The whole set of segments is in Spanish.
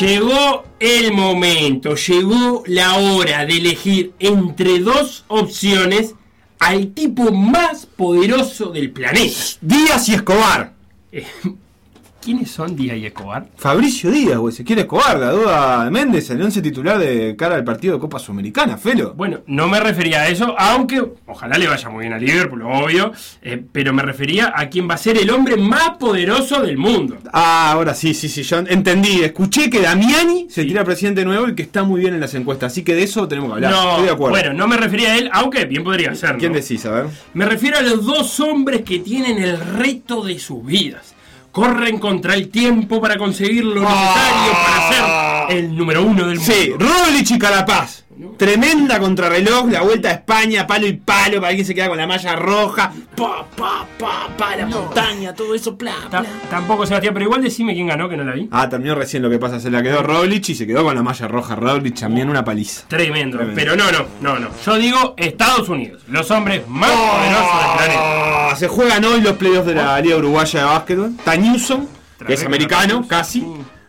Llegó el momento, llegó la hora de elegir entre dos opciones al tipo más poderoso del planeta. Díaz y Escobar. ¿Quiénes son Díaz y Escobar? Fabricio Díaz o Ezequiel Escobar, la duda de Méndez, el once titular de cara al partido de Copa Sudamericana, Felo. Bueno, no me refería a eso, aunque ojalá le vaya muy bien a Liverpool, obvio, eh, pero me refería a quien va a ser el hombre más poderoso del mundo. Ah, ahora sí, sí, sí, yo entendí. Escuché que Damiani se Sí. tira presidente nuevo y que está muy bien en las encuestas, así que de eso tenemos que hablar. No, Estoy de acuerdo. bueno, no me refería a él, aunque bien podría ser. ¿Quién decís? A ver. Me refiero a los dos hombres que tienen el reto de sus vidas. Corren contra el tiempo para conseguir lo necesario para ser el número uno del mundo. Sí, Rolich y Carapaz. Tremenda contrarreloj, la vuelta a España, palo y palo, para quien se queda con la malla roja. Pa, pa, pa, pa, la montaña, todo eso, bla, bla. tampoco Sebastián, pero igual decime quién ganó, que no la vi. Ah, terminó recién lo que pasa, se la quedó Rolich y se quedó con la malla roja. Rolich también una paliza. Tremendo. Tremendo. Pero no, no, no, no. Yo digo Estados Unidos, los hombres más poderosos del planeta. Se juegan hoy los playoffs de la Liga Uruguaya de Básquetbol. Newsom, que es americano, casi,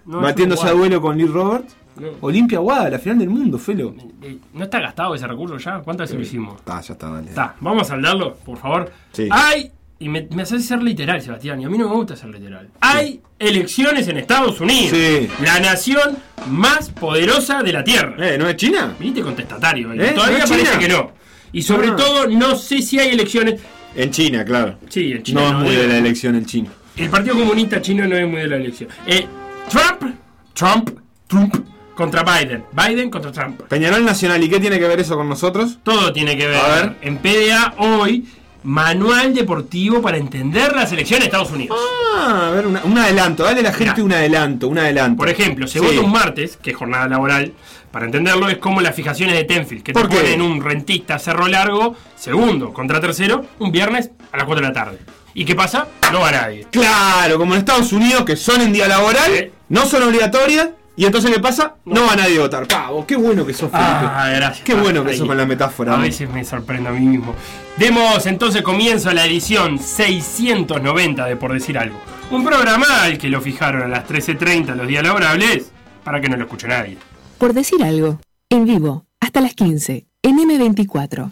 no, batiéndose a duelo con Lee Roberts. No. Olimpia Guada, la final del mundo, Felo. Eh, ¿No está gastado ese recurso ya? ¿Cuántas veces lo hicimos? Está, ya está, dale. Está, vamos a hablarlo, por favor. Sí. Hay, y me, me haces ser literal, Sebastián, y a mí no me gusta ser literal. Hay elecciones en Estados Unidos. Sí. La nación más poderosa de la Tierra. Eh, ¿no es China? Viniste contestatario. ¿Eh? todavía ¿No es parece China? que no. Y sobre Ah. todo, no sé si hay elecciones. En China, claro. Sí, en China. no es muy de la elección el chino. El Partido Comunista Chino no es muy de la elección. Eh, Trump, Trump, Trump contra Biden. Biden contra Trump. Peñarol Nacional, ¿y qué tiene que ver eso con nosotros? Todo tiene que ver. A ver. En PDA hoy, manual deportivo para entender la selección de Estados Unidos. Ah, a ver, una- un adelanto. Dale a la gente Mirá. un adelanto, un adelanto. Por ejemplo, se Sí. vota un martes, que es jornada laboral, para entenderlo es como las fijaciones de Tenfield, que te ¿Por qué? ponen un rentista cerro largo, segundo contra tercero, un viernes a las 4 de la tarde. ¿Y qué pasa? No va nadie. Claro, como en Estados Unidos, que son en día laboral, Sí. no son obligatorias, y entonces ¿qué pasa? No, va nadie a votar. Pavo, qué bueno que sos, Felipe. Ah, gracias. Qué bueno que Ahí. sos con la metáfora. A ¿no? veces me sorprendo a mí mismo. Demos entonces comienzo a la edición 690 de Por Decir Algo. Un programa al que lo fijaron a las 13.30 los días laborables para que no lo escuche nadie. Por decir algo, en vivo, hasta las 15, en M24.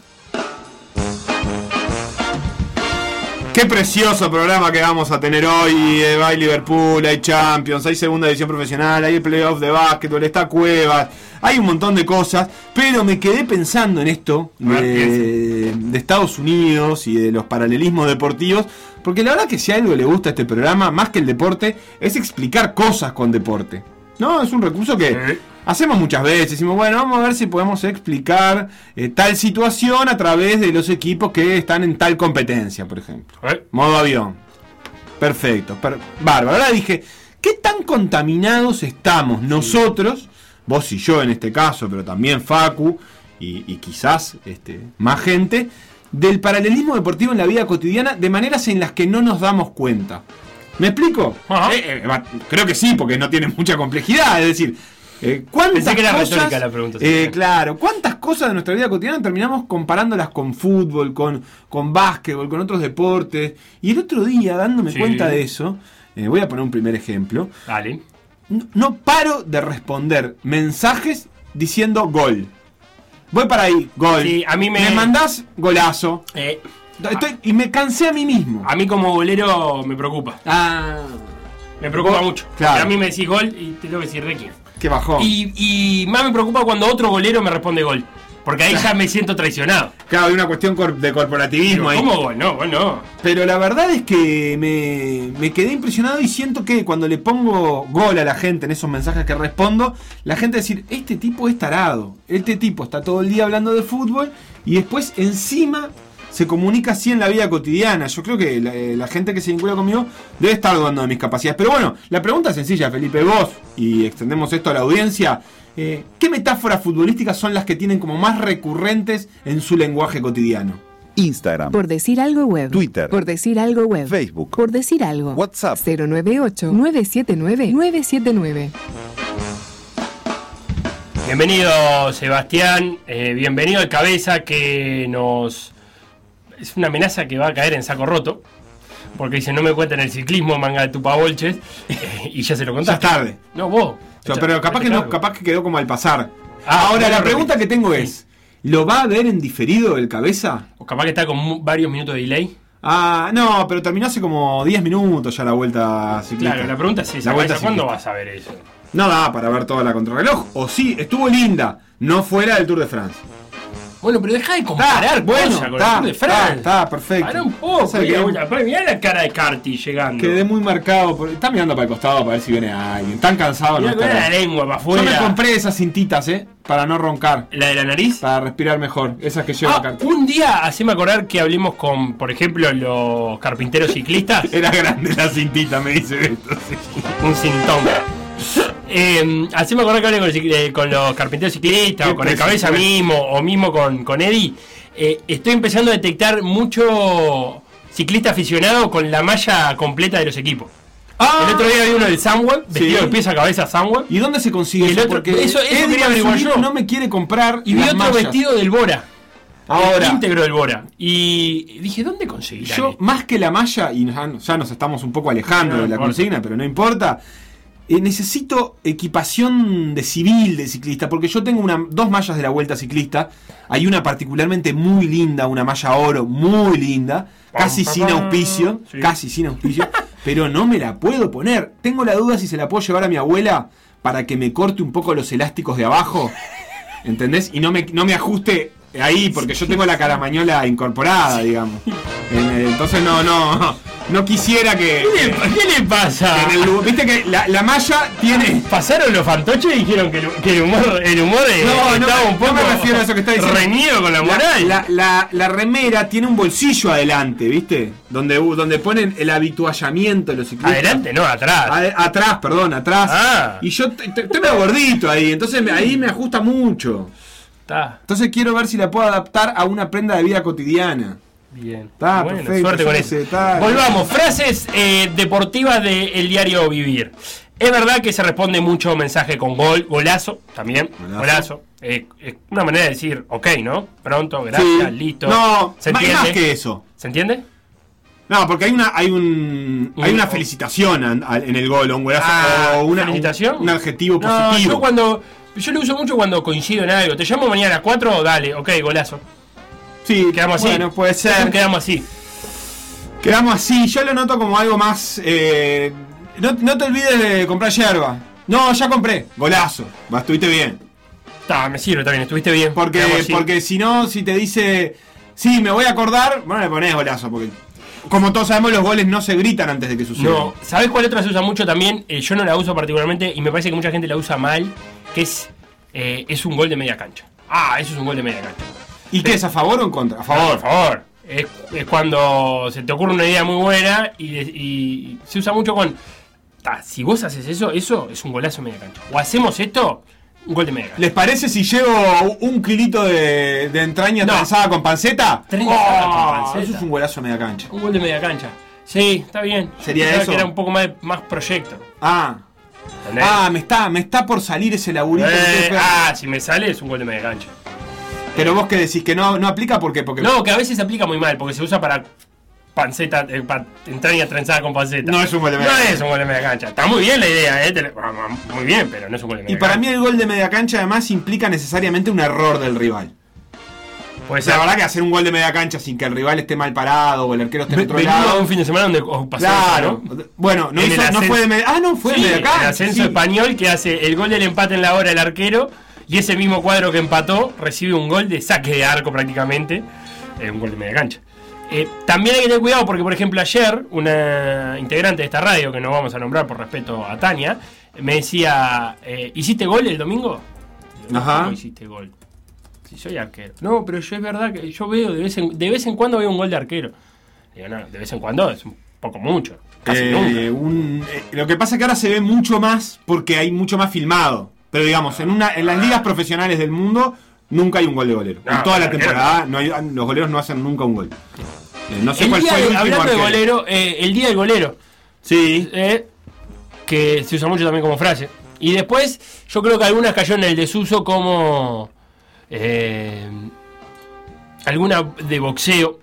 Qué precioso programa que vamos a tener hoy. Eh, hay Liverpool, hay Champions, hay segunda división profesional, hay el playoff de básquetbol, está Cuevas, hay un montón de cosas. Pero me quedé pensando en esto de, de Estados Unidos y de los paralelismos deportivos. Porque la verdad que si a algo le gusta a este programa, más que el deporte, es explicar cosas con deporte. ¿No? Es un recurso que. Hacemos muchas veces. Decimos, bueno, vamos a ver si podemos explicar eh, tal situación a través de los equipos que están en tal competencia, por ejemplo. ¿Eh? Modo avión. Perfecto. per- bárbaro. Ahora dije, ¿qué tan contaminados estamos nosotros, vos y yo en este caso, pero también Facu y, y quizás este, más gente, del paralelismo deportivo en la vida cotidiana de maneras en las que no nos damos cuenta? ¿Me explico? Eh, eh, creo que sí, porque no tiene mucha complejidad. Es decir, eh, ¿cuántas Pensé que era cosas, retórica la pregunta, eh, Claro, ¿cuántas cosas de nuestra vida cotidiana terminamos comparándolas con fútbol, con, con básquetbol, con otros deportes? Y el otro día, dándome Sí. cuenta de eso, eh, voy a poner un primer ejemplo, Dale. no, no paro de responder mensajes diciendo gol. Voy para ahí, gol. Sí, a mí me- mandás golazo. Estoy- y me cansé a mí mismo. a mí como bolero me preocupa. Ah, Me preocupa mucho. claro. A mí me decís gol y te tengo que decir de quién. Qué bajón. Y, y más me preocupa cuando otro golero me responde gol. Porque ahí ya me siento traicionado. Claro, hay una cuestión cor- de corporativismo ahí. ¿Cómo gol? No, gol no. Pero la verdad es que me, me quedé impresionado y siento que cuando le pongo gol a la gente en esos mensajes que respondo, la gente decir, este tipo es tarado, este tipo está todo el día hablando de fútbol y después encima se comunica así en la vida cotidiana. Yo creo que la, eh, la gente que se vincula conmigo debe estar dudando de mis capacidades. Pero bueno, la pregunta es sencilla, Felipe, vos, y extendemos esto a la audiencia, eh, ¿qué metáforas futbolísticas son las que tienen como más recurrentes en su lenguaje cotidiano? Instagram, Por decir algo web. Twitter. Por decir algo web. Facebook. Por decir algo. WhatsApp. 098-979-979. Bienvenido Sebastián, eh, bienvenido al cabeza que nos... Es una amenaza que va a caer en saco roto, porque dice no me cuenten el ciclismo, manga de tupabolches, y ya se lo Ya es contaste. tarde. No, vos. sea, pero capaz que, no, capaz que quedó como al pasar. Ah, Ahora, la pregunta que tengo es: ¿lo va a ver en diferido el cabeza? O capaz que está con varios minutos de delay. Ah, no, pero terminó hace como 10 minutos ya la vuelta ciclista. Claro, la pregunta es esa. La vuelta ¿Cuándo vas a ver eso? No da para ver toda la contrarreloj. O sí, estuvo linda. No fuera del Tour de France. Bueno, pero deja de comparar bueno, con está, el de perfecto. Para un poco. Mirá, la cara de Carti llegando. Quedé muy marcado. Por... Está mirando para el costado para ver si viene alguien. Tan cansado no Mirá, mirá está. la lengua para Yo me afuera. compré esas cintitas, ¿eh? Para no roncar. ¿La de la nariz? Para respirar mejor. Esas que lleva Ah, acá. un día haceme acordar que hablemos con, por ejemplo, los carpinteros ciclistas. Era grande la cintita, me dice esto. sí. un sintón. Eh, haceme acordar que hablé con, el eh, con los carpinteros ciclistas o con el cabeza mismo o mismo con, con Eddie. Eh, estoy empezando a detectar mucho ciclista aficionado con la malla completa de los equipos. Ah, El otro día vi uno del Sunweb, vestido Sí. de pies a cabeza Sunweb. ¿Y dónde se consigue el eso? otro- Porque eso- eso Eddie quería averiguar yo. no me quiere comprar Y vi otro mallas. vestido del Bora. Ahora. El íntegro del Bora. Y dije, ¿dónde conseguirá? Yo, más que la malla, y ya, nos estamos un poco alejando No de la consigna, pero no importa. Eh, necesito equipación de civil de ciclista, porque yo tengo una, dos mallas de la vuelta ciclista. Hay una particularmente muy linda, una malla oro muy linda, casi Pam, sin auspicio, sí. casi sin auspicio, pero no me la puedo poner. Tengo la duda si se la puedo llevar a mi abuela para que me corte un poco los elásticos de abajo, ¿entendés? Y no me, no me ajuste ahí, porque yo tengo la caramañola incorporada, digamos. Entonces no, no, no quisiera que... ¿Qué le, qué le pasa? en el Viste que la, la malla tiene... Pasaron los fantoches y dijeron que el, que el humor, el humor eh, No, no, estaba un poco no me refiero a eso que está diciendo. reñido con la moral. la- la- la remera tiene un bolsillo adelante, ¿viste? Donde, donde ponen el habituallamiento de los ciclistas. Adelante, no, atrás. Atrás, perdón, atrás. Ah. Y yo estoy medio gordito ahí, entonces ahí me ajusta mucho. Está Entonces quiero ver si la puedo adaptar a una prenda de vida cotidiana. bien. Está, bueno, perfecto, suerte con eso. está- Volvamos, frases eh, deportivas del diario Vivir. Es verdad que se responde mucho mensaje con gol, golazo también, Golazo. golazo. Eh, es una manera de decir, ok, ¿no? Pronto, gracias, Sí. listo. No, ¿Se más, entiende? más que eso. ¿Se entiende? No, porque hay una, hay un, hay Un- una felicitación en el gol, o un golazo, Ah, o una, ¿felicitación? un, un adjetivo No, positivo. yo cuando. Yo lo uso mucho cuando coincido en algo. Te llamo mañana a las 4, dale, ok, golazo. Sí, Quedamos así. Bueno, puede ser. Quedamos así. Quedamos así. Yo lo noto como algo más. eh, no, no te olvides de comprar yerba. No, ya compré. Golazo. Va, estuviste bien. Está, me sirve también, estuviste bien. Porque, porque si no, si te dice. Sí, me voy a acordar. Bueno, le ponés golazo. Porque. Como todos sabemos, los goles no se gritan antes de que sucedan. No, ¿sabes cuál otra se usa mucho también? Eh, yo no la uso particularmente y me parece que mucha gente la usa mal, que es, eh, es un gol de media cancha. Ah, eso es un gol de media cancha. ¿Y qué es a favor o en contra? A favor. favor. Es, es cuando se te ocurre una idea muy buena y, se usa mucho con... ta, si vos haces eso, eso es un golazo de media cancha. O hacemos esto, un gol de media cancha. ¿Les parece si llevo un kilito de, de entraña No. trenzada con panceta? Trenzada con Oh, panceta. Eso es un golazo a media cancha. Un gol de media cancha. Sí, está bien. ¿Sería pensaba eso? que era un poco más, más proyecto. Ah. ¿Entendés? Ah, me está, me está por salir ese laburito. Eh, ah, si me sale es un gol de media cancha. Pero vos que decís que no, no aplica ¿por qué? porque No, que a veces se aplica muy mal, porque se usa para panceta, eh, para entraña trenzada con panceta. No es un gol de media No cancha. es un gol de media cancha. Está muy bien la idea, eh. te le- Muy bien, pero no es un gol de media Y para cancha. mí el gol de media cancha además implica necesariamente un error del rival. Ser. la verdad que hacer un gol de media cancha sin que el rival esté mal parado o el arquero esté en otro lado. un fin de semana donde oh, pasó Claro. eso, ¿no? Bueno, no, hizo- fue de media. Ah, no, fue Sí, de media cancha. el ascenso sí. español que hace el gol del empate en la hora el arquero y ese mismo cuadro que empató recibe un gol de saque de arco prácticamente, eh, un gol de media cancha. Eh, también hay que tener cuidado porque, por ejemplo, ayer una integrante de esta radio, que no vamos a nombrar por respeto a Tania, me decía, eh, ¿hiciste gol el domingo? Ajá. ¿Cómo hiciste gol? Si soy arquero. No, pero yo es verdad que yo veo, de vez en, de vez en cuando veo un gol de arquero. Digo, no, de vez en cuando es un poco mucho. Casi Eh, nunca. un- eh, lo que pasa es que ahora se ve mucho más porque hay mucho más filmado. Pero digamos, en, una, en las ligas profesionales del mundo nunca hay un gol de golero. No, en toda la temporada no hay- los goleros no hacen nunca un gol. Eh, no sé El cuál día fue el de- hablando de golero, eh, el día del golero, Sí. eh, que se usa mucho también como frase. Y después, yo creo que algunas cayó en el desuso como eh, alguna de boxeo.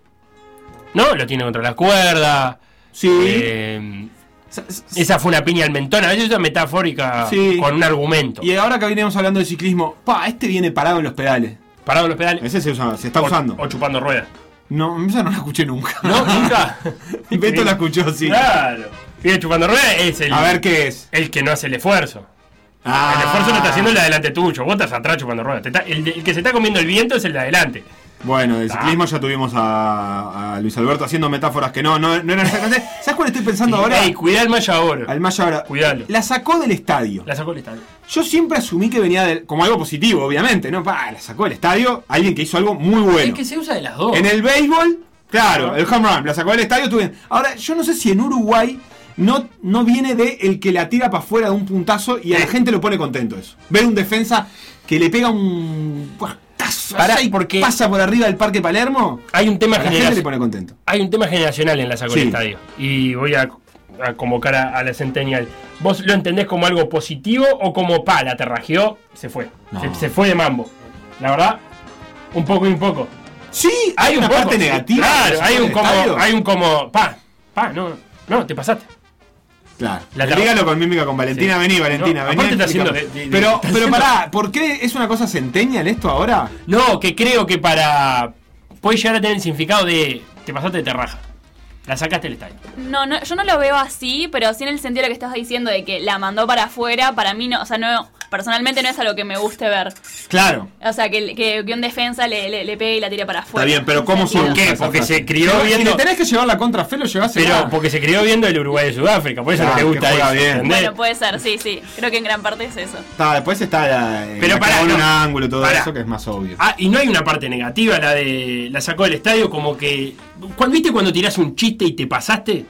¿No? Lo tiene contra la cuerda. Sí. eh, Sa- sa- Esa fue una piña al mentón, a veces es metafórica Sí. con un argumento. Y ahora que venimos hablando de ciclismo, pa, este viene parado en los pedales. Parado en los pedales. Ese se, usa- se está o- usando. O chupando ruedas. No, esa no la escuché nunca. ¿No? ¿Nunca? Y Beto la escuchó, sí. Claro. Y chupando ruedas es el, A ver qué es. el que no hace el esfuerzo. Ah. El esfuerzo lo está haciendo el de adelante tuyo. Vos estás atrás chupando ruedas. Está- el, que se está comiendo el viento es el de adelante. Bueno, del Ah. ciclismo ya tuvimos a, a Luis Alberto haciendo metáforas que no, no, no eran exactamente. ¿Sabes cuál estoy pensando ahora? Ey, cuidá el malla ahora. Al Maya ahora. Cuidalo. La sacó del estadio. La sacó el estadio. Yo siempre asumí que venía del- como algo positivo, obviamente, ¿no? Pa, la sacó del estadio alguien que hizo algo muy bueno. Es que se usa de las dos. En el béisbol, claro, el home run, la sacó del estadio. bien. Ahora, yo no sé si en Uruguay no, no viene de el que la tira para afuera de un puntazo y a la Sí. gente lo pone contento eso. Ver un defensa que le pega un puertazo Pará, y porque- pasa por arriba del Parque Palermo, Hay un tema a la gente le generacional. pone contento. Hay un tema generacional en la del Sí. estadio. Y voy a, a convocar a, a la Centennial. ¿Vos lo entendés como algo positivo o como pa, la te rajeó, se fue? No. Se, se fue de mambo. La verdad, un poco y un poco. Sí, hay, una un poco, parte negativa. Claro, hay un como, hay un como, pa, pa, no, no, te pasaste. Claro. La Dígalo con mímica con Valentina, Sí. vení, Valentina, No, vení. aparte está explícame. haciendo de- de- de- pero, está pero haciendo- pará, ¿por qué es una cosa centennial esto ahora? No, que creo que para. puede llegar a tener el significado de. te pasaste de terraja. La sacaste del estadio. No, no, yo no lo veo así, pero sí en el sentido de lo que estás diciendo de que la mandó para afuera, para mí no, o sea, no, personalmente no es algo que me guste ver. Claro. O sea, que, que, que un defensa le, le, le pegue y la tire para afuera. bien, pero ¿cómo? ¿Por qué? Porque se crió viendo- le tenés que llevar la contra fe, lo llevás Pero porque se crió viendo el Uruguay de Sudáfrica, por eso no le que gusta eso. bien. Bueno, puede ser, sí, sí. Creo que en gran parte es eso. Está, después está la, eh, Pero la en no. un ángulo y todo eso que es más obvio. Ah, y no hay una parte negativa, la de. la sacó del estadio, como que. ¿Viste cuando tirás un chiste y te pasaste?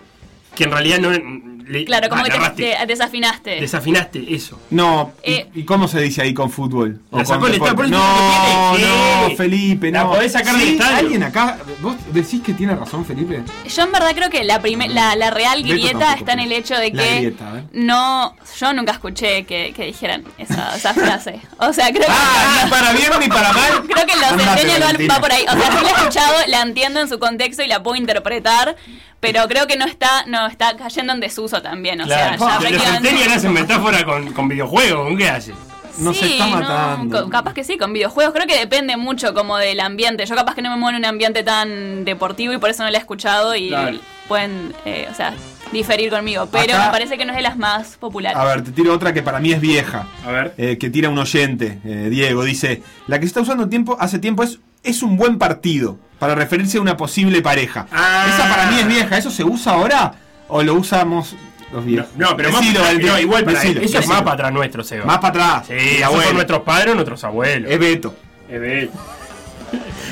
Que en realidad no. Le, Claro, como que te, desafinaste. desafinaste eso. No, ¿y- Eh. ¿y, cómo se dice ahí con fútbol? O La sacó del estadio, por deporte? eso No, no, que- Felipe, la no. podés sacar del Sí, estadio. ¿Alguien acá? ¿Vos decís que tiene razón, Felipe? Yo en verdad creo que la, prime- la, la real grieta tampoco está en el hecho de La que grieta, a ver. no, yo nunca escuché que, que dijeran esa, esa frase. O sea, creo que Ah, ni para bien ni para mal. creo que los centennial va- por ahí. O sea, sí la he escuchado, la entiendo en su contexto y la puedo interpretar, pero creo que no está, no está cayendo en desuso también. O Claro. sea, ya prácticamente- hacen metáfora con, con videojuegos, ¿con qué hace? Nos Sí, está no, matando. capaz que sí, con videojuegos. Creo que depende mucho como del ambiente. Yo capaz que no me muevo en un ambiente tan deportivo y por eso no la he escuchado y Claro. pueden, eh, o sea, diferir conmigo. Pero Acá- me parece que no es de las más populares. A ver, te tiro otra que para mí es vieja. A ver. eh, que tira un oyente, eh, Diego, dice, la que se está usando tiempo, hace tiempo es, es un buen partido, para referirse a una posible pareja. Ah. Esa para mí es vieja, ¿eso se usa ahora o lo usamos los No, viejos? no, pero más, Decilo, no, Valentina, igual para decilo, eso es más para atrás nuestro, Seba. Más para atrás. Sí, son nuestros padres o nuestros abuelos. Es Beto. Es Beto.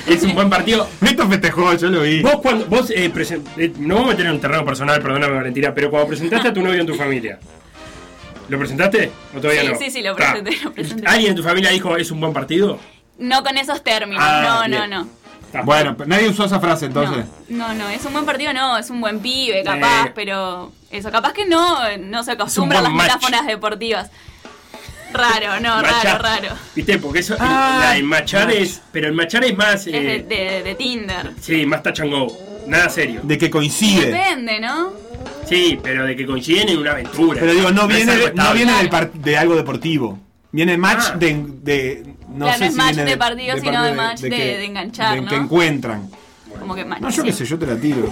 Es un buen partido. Beto festejó, yo lo vi. Vos cuando vos eh, presen- eh, no vamos a meter en un terreno personal, perdóname Valentina, pero cuando presentaste a tu novio en tu familia, ¿lo presentaste o todavía Sí, no? sí, sí, lo presenté, lo presenté. ¿Alguien en tu familia dijo es un buen partido? No con esos términos, Ah, no, bien. no, no. Bueno, pero nadie usó esa frase entonces. No, no, no, es un buen partido, no, es un buen pibe, capaz, Eh. pero eso, capaz que no, no se acostumbra a las match. metáforas deportivas. Raro, no, Machar. raro, raro. ¿Viste? Porque eso, Ah, la de machar match. es, pero el machar es más, Es de, eh, de- de Tinder. sí, más touch and go, nada serio. De que coincide. Depende, ¿no? Sí, pero de que coinciden en una aventura. Pero digo, no viene, no viene del par- de algo deportivo. Viene match Ah. de, de- No Claro, sé no es si match viene de partido, sino de match de- que- de enganchar, de ¿no? que encuentran. Como que match. No, yo sí. qué sé, yo te la tiro.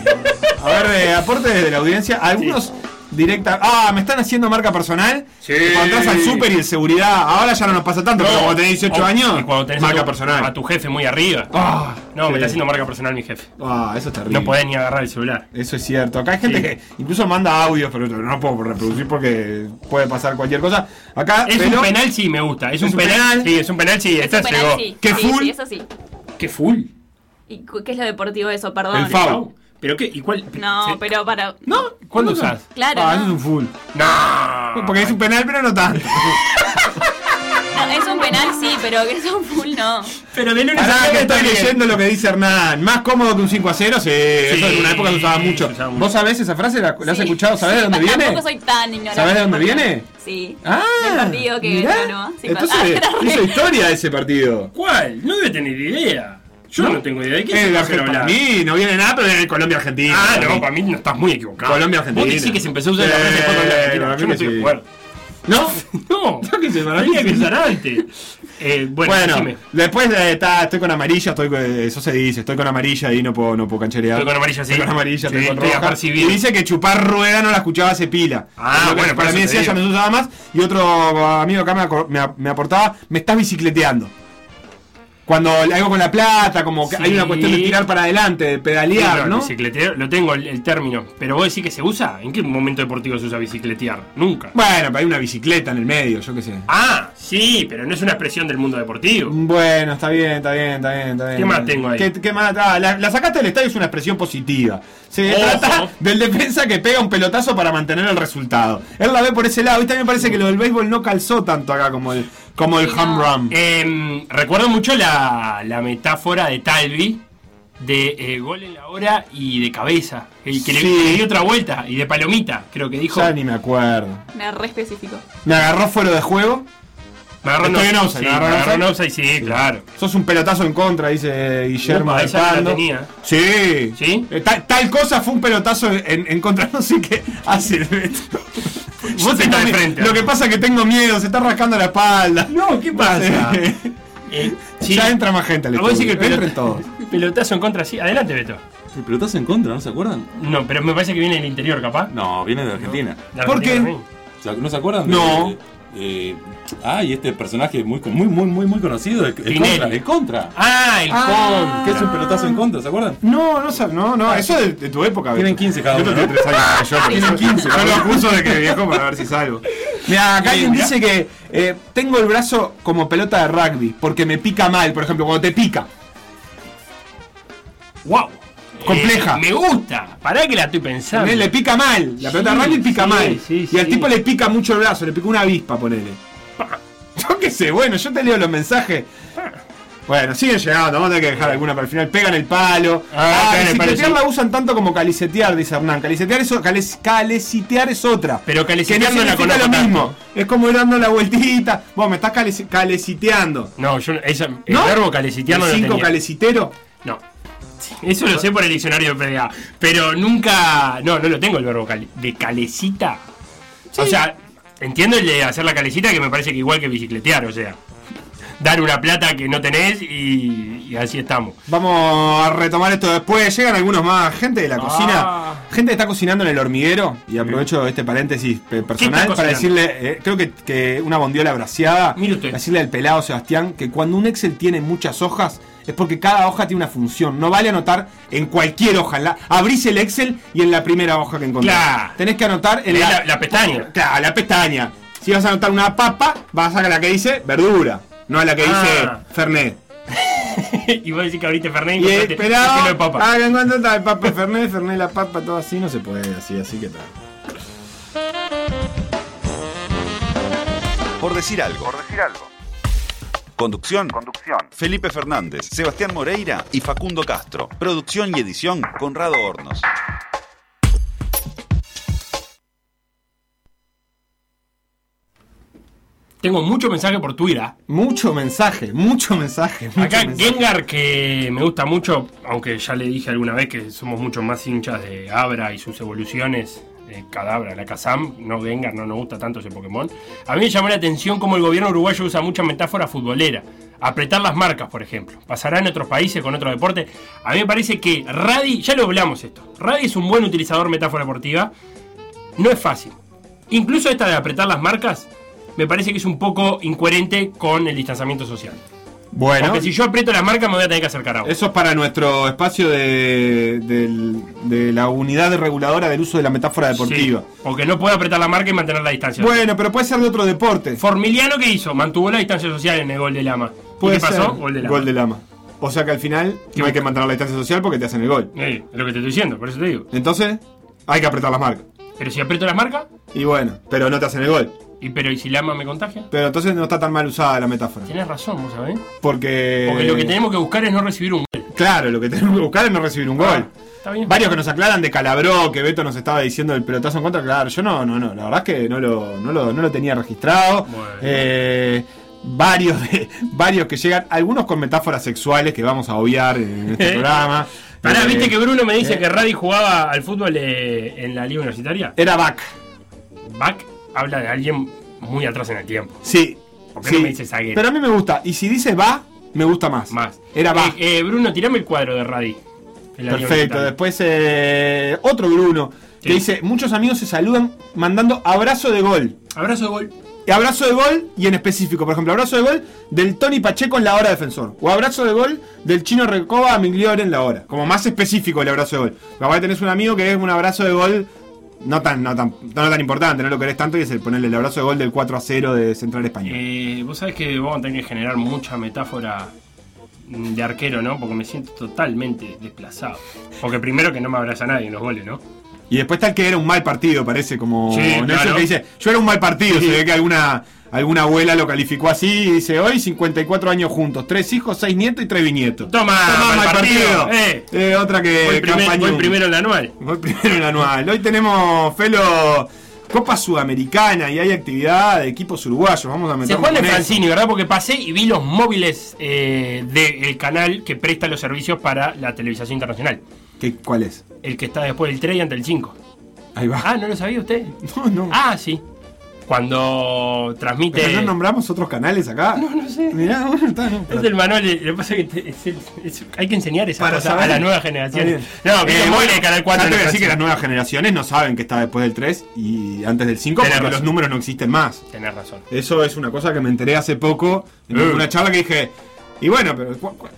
A ver, de aporte desde la audiencia. Algunos directa. Ah, me están haciendo marca personal. Sí. Cuando entras al súper y el seguridad. Ahora ya no nos pasa tanto, pero cuando tenés 18 o- años. y cuando tenés marca a tu, personal. a tu jefe muy arriba. Ah, no, sí. me está haciendo marca personal mi jefe. Ah, eso es terrible. No podés ni agarrar el celular. Eso es cierto. Acá hay gente Sí. que incluso manda audios, pero no puedo reproducir porque puede pasar cualquier cosa. Acá, Es pero- un penal, sí, me gusta. Es, ¿Es un penal. penal? Sí, es un penal, sí. Es Esta llegó. sí. ¿Qué full? sí, eso sí. ¿Qué full? ¿Y cu- qué es lo deportivo de eso? Perdón. El foul. ¿Pero qué? ¿Y cuál? No, se- pero para. No, ¿cuándo usás? Claro. Ah, no. eso es un full. No. Porque es un penal, pero no tanto. No, es un penal, sí, pero que es un full, no. Pero de lunes a que estoy leyendo lo que dice Hernán. Más cómodo que un 5 a 0, sí. Eso en una época se usaba mucho. se usaba mucho. ¿Vos sabés esa frase? ¿La, la has Sí, escuchado? ¿Sabés de sí, dónde viene? Tampoco soy tan ignorante. ¿Sabés de dónde viene? Sí. Ah, Del partido que ganó. Sí, Entonces ah, hizo historia ese partido. ¿Cuál? No debe tener idea. Yo no, tengo idea de qué Es se hablar. Para mí no viene nada, pero viene Colombia-Argentina. Ah, Para no, mí. para mí no estás muy equivocado. Colombia-Argentina. Vos decís que se empezó a usar la Sí, frase después con la Argentina. para mí Yo no que estoy de acuerdo. ¿No? No, sé, para mí tenía que usar antes. Eh, bueno, después de, ta, estoy con amarilla, estoy con- eso se dice, estoy con amarilla y no puedo, no puedo cancherear. Estoy con amarilla, sí. Estoy con amarilla, Sí, estoy con estoy roja. apercibido. Y dice que chupar rueda no la escuchaba hace pila. Ah, que bueno, para mí decía ya no se usaba más. Y otro amigo acá me, me aportaba, me estás bicicleteando. Cuando algo con la plata, como que Sí. hay una cuestión de tirar para adelante, de pedalear, Sí, ¿no? Bicicleteo, lo tengo el, el término. Pero vos decís que se usa. ¿En qué momento deportivo se usa bicicletear? Nunca. Bueno, pero hay una bicicleta en el medio, yo qué sé. Ah, sí, pero no es una expresión del mundo deportivo. Bueno, está bien, está bien, está bien, está bien. ¿Qué más tengo ahí? ¿Qué, qué más? Ah, la, la sacaste del estadio es una expresión positiva. Se Ojo. trata del defensa que pega un pelotazo para mantener el resultado. Él la ve por ese lado. Y también me parece que lo del béisbol no calzó tanto acá como el, como el home run. Em, recuerdo mucho la, la metáfora de Talvi de eh, gol en la hora y de cabeza. El que le, Sí. le dio otra vuelta y de palomita, creo que dijo. Ya ni me acuerdo. Me re específico. Me agarró fuera de juego. Me agarró Estoy en sí, ¿me agarró me agarró en offside, sí, claro. Sos un pelotazo en contra, dice Guillermo. Upa, esa no la Arpando. tenía. Sí. ¿Sí? Eh, tal, tal cosa fue un pelotazo en, en contra. No sé qué hace el Beto. Vos estás de frente. Lo que pasa es que tengo miedo, se está rascando la espalda. No, ¿qué pasa? Eh, sí. Ya entra más gente al Vos decís que estudio. el Entren todos. pelota- pelotazo en contra, sí. Adelante, Beto. El pelotazo en contra, ¿no se acuerdan? No, pero me parece que viene del interior, capaz. No, viene de Argentina. De ¿Por qué? Argentina ¿Se- ¿No se acuerdan? de- No. Eh, ah, y este personaje muy, muy, muy, muy, muy conocido, el, el contra. El contra. Ah, el Ah, Que es un pelotazo en contra, ¿se acuerdan? No, no, sab- no, no, eso es de, de tu época. Tienen Beto. 15 cada Yo uno, tengo ¿no? 3 años yo, Tienen eso. 15 Yo lo acuso de que viejo para ver si salgo. Mira, acá alguien mirá. dice que eh, tengo el brazo como pelota de rugby porque me pica mal, por ejemplo, cuando te pica. Wow. Compleja. Eh, me gusta. Pará que la estoy pensando. Le pica mal. La pelota de pica sí, mal. sí, y al tipo le pica mucho el brazo, le pica una avispa, ponele. Yo qué sé, bueno, yo te leo los mensajes. Bueno, siguen llegando, vamos a tener que dejar alguna para el final. Pegan el palo. Ah, Ah, la usan tanto como calicetear, dice Hernán. Calicetear es, cales- calecitear es otra. Pero que no la lo mismo. Es como ir dando la vueltita. Vos me estás caleci- caleciteando. No, yo esa, el ¿No? verbo calecitear no ¿El lo cinco tenía. calecitero? No. Eso lo sé por el diccionario de PDA. Pero nunca. No, no lo tengo el verbo de calecita. O sea, entiendo el de hacer la calecita que me parece que igual que bicicletear, o sea. Dar una plata que no tenés y, y así estamos. Vamos a retomar esto después. Llegan algunos más. Gente de la Ah. cocina. Gente que está cocinando en el hormiguero. Y aprovecho este paréntesis pe- personal para decirle, eh, creo que, que una bondiola braseada. Decirle al pelado Sebastián que cuando un Excel tiene muchas hojas. Es porque cada hoja tiene una función. No vale anotar en cualquier hoja. En la- abrís el Excel y en la primera hoja que encontrás. Claro. Tenés que anotar en la, la- la pestaña. Claro, la pestaña. Si vas a anotar una papa, vas a la que dice verdura. No a la que Ah. dice Fernet. y vos decís que abriste Fernet y Y kilo de papa. ah, que encuentro está el papa Fernet, Fernet la papa, todo así, no se puede así, así que tal. Por decir algo. Por decir algo. Conducción. Conducción. Felipe Fernández, Sebastián Moreira y Facundo Castro. Producción y edición Conrado Hornos. Tengo mucho mensaje por Twitter. Mucho mensaje, mucho mensaje. Mucho Acá mensaje. Gengar, que me gusta mucho, aunque ya le dije alguna vez que somos mucho más hinchas de Abra y sus evoluciones, de Cadabra, la Kazam, no Gengar, no nos gusta tanto ese Pokémon. A mí me llamó la atención cómo el gobierno uruguayo usa mucha metáfora futbolera. Apretar las marcas, por ejemplo. Pasará en otros países con otro deporte. A mí me parece que Radi, ya lo hablamos esto, Radi es un buen utilizador de metáfora deportiva. No es fácil. Incluso esta de apretar las marcas, me parece que es un poco incoherente con el distanciamiento social. Bueno, Porque si yo aprieto la marca me voy a tener que acercar a vos. eso es para nuestro espacio de, de la unidad reguladora del uso de la metáfora deportiva. Sí, porque no puedo apretar la marca y mantener la distancia. Bueno, pero puede ser de otro deporte. Formiliano, ¿qué hizo? Mantuvo la distancia social en el gol de Lama. ¿Y Puede ¿Qué pasó? Gol de Lama. Gol de Lama. O sea que al final no hay que mantener la distancia social porque te hacen el gol. Eh, es lo que te estoy diciendo, por eso te digo. Entonces, hay que apretar las marcas. Pero si aprieto las marcas, Y bueno, pero no te hacen el gol. Y pero ¿y si Lama me contagia? Pero entonces no está tan mal usada la metáfora. Tienes razón, vos sabés. Porque. Porque lo que tenemos que buscar es no recibir un gol. Claro, lo que tenemos que buscar es no recibir un gol. Ah, Está bien. Varios que nos aclaran de Calabró, que Beto nos estaba diciendo del pelotazo en contra. Claro, yo no, no, no. La verdad es que no lo, no lo, no lo tenía registrado. Bueno. Eh, varios, de, varios que llegan, algunos con metáforas sexuales que vamos a obviar en este programa. Pará, Eh, ¿viste que Bruno me dice eh. que Radi jugaba al fútbol eh, en la liga universitaria? Era back. Back habla de alguien muy atrás en el tiempo. Sí. ¿Por qué sí. no me dice zaguero? Pero a mí me gusta. Y si dice va, me gusta más. Más. Era va. Eh, eh, Bruno, tirame el cuadro de liga Perfecto. Después eh, otro Bruno que Sí. dice, muchos amigos se saludan mandando abrazo de gol. Abrazo de gol. Y abrazo de gol y en específico, por ejemplo, abrazo de gol del Tony Pacheco en la hora defensor. O abrazo de gol del Chino Recoba a Migliore en la hora. Como más específico el abrazo de gol. Capaz que tenés un amigo que es un abrazo de gol no tan, no tan, no tan importante, no lo querés tanto, y es el ponerle el abrazo de gol del 4 a 0 de Central Español. Eh, Vos sabés que vamos a tener que generar mucha metáfora mm, de arquero, ¿no? Porque me siento totalmente desplazado. Porque primero que no me abraza nadie en los goles, ¿no? Y después el que era un mal partido, parece como Sí, Nelson claro. que dice, yo era un mal partido, Sí. se ve que alguna, alguna abuela lo calificó así y dice, hoy 54 años juntos, tres hijos, seis nietos y tres bisnietos. Toma, mal partido, eh. Eh, otra que Voy, primer- voy primero en la anual. Voy primero en el anual. Hoy tenemos, Felo, Copa Sudamericana y hay actividad de equipos uruguayos. Vamos a Se meternos juega en el. Francini, ¿verdad? Porque pasé y vi los móviles eh, del canal que presta los servicios para la televisación internacional. ¿Qué, ¿Cuál es? El que está después del 3 y ante el 5. Ahí va. Ah, ¿no lo sabía usted? no, no. Ah, sí. Cuando transmite... ¿Pero no nombramos otros canales acá? No, no sé. Mirá, bueno, está, no. Es del manual, lo que pasa es que te- es el- es- hay que enseñar esa Para cosa saber. a la nueva generación. Está bien. No, que Eh, se bueno, Canal 4. ya te voy a decir que las nuevas generaciones no saben que está después del 3 y antes del 5 Tenés porque razón. los números no existen más. Tenés razón. Eso es una cosa que me enteré hace poco en Eh. una charla que dije, y bueno, pero ¿cu- cu-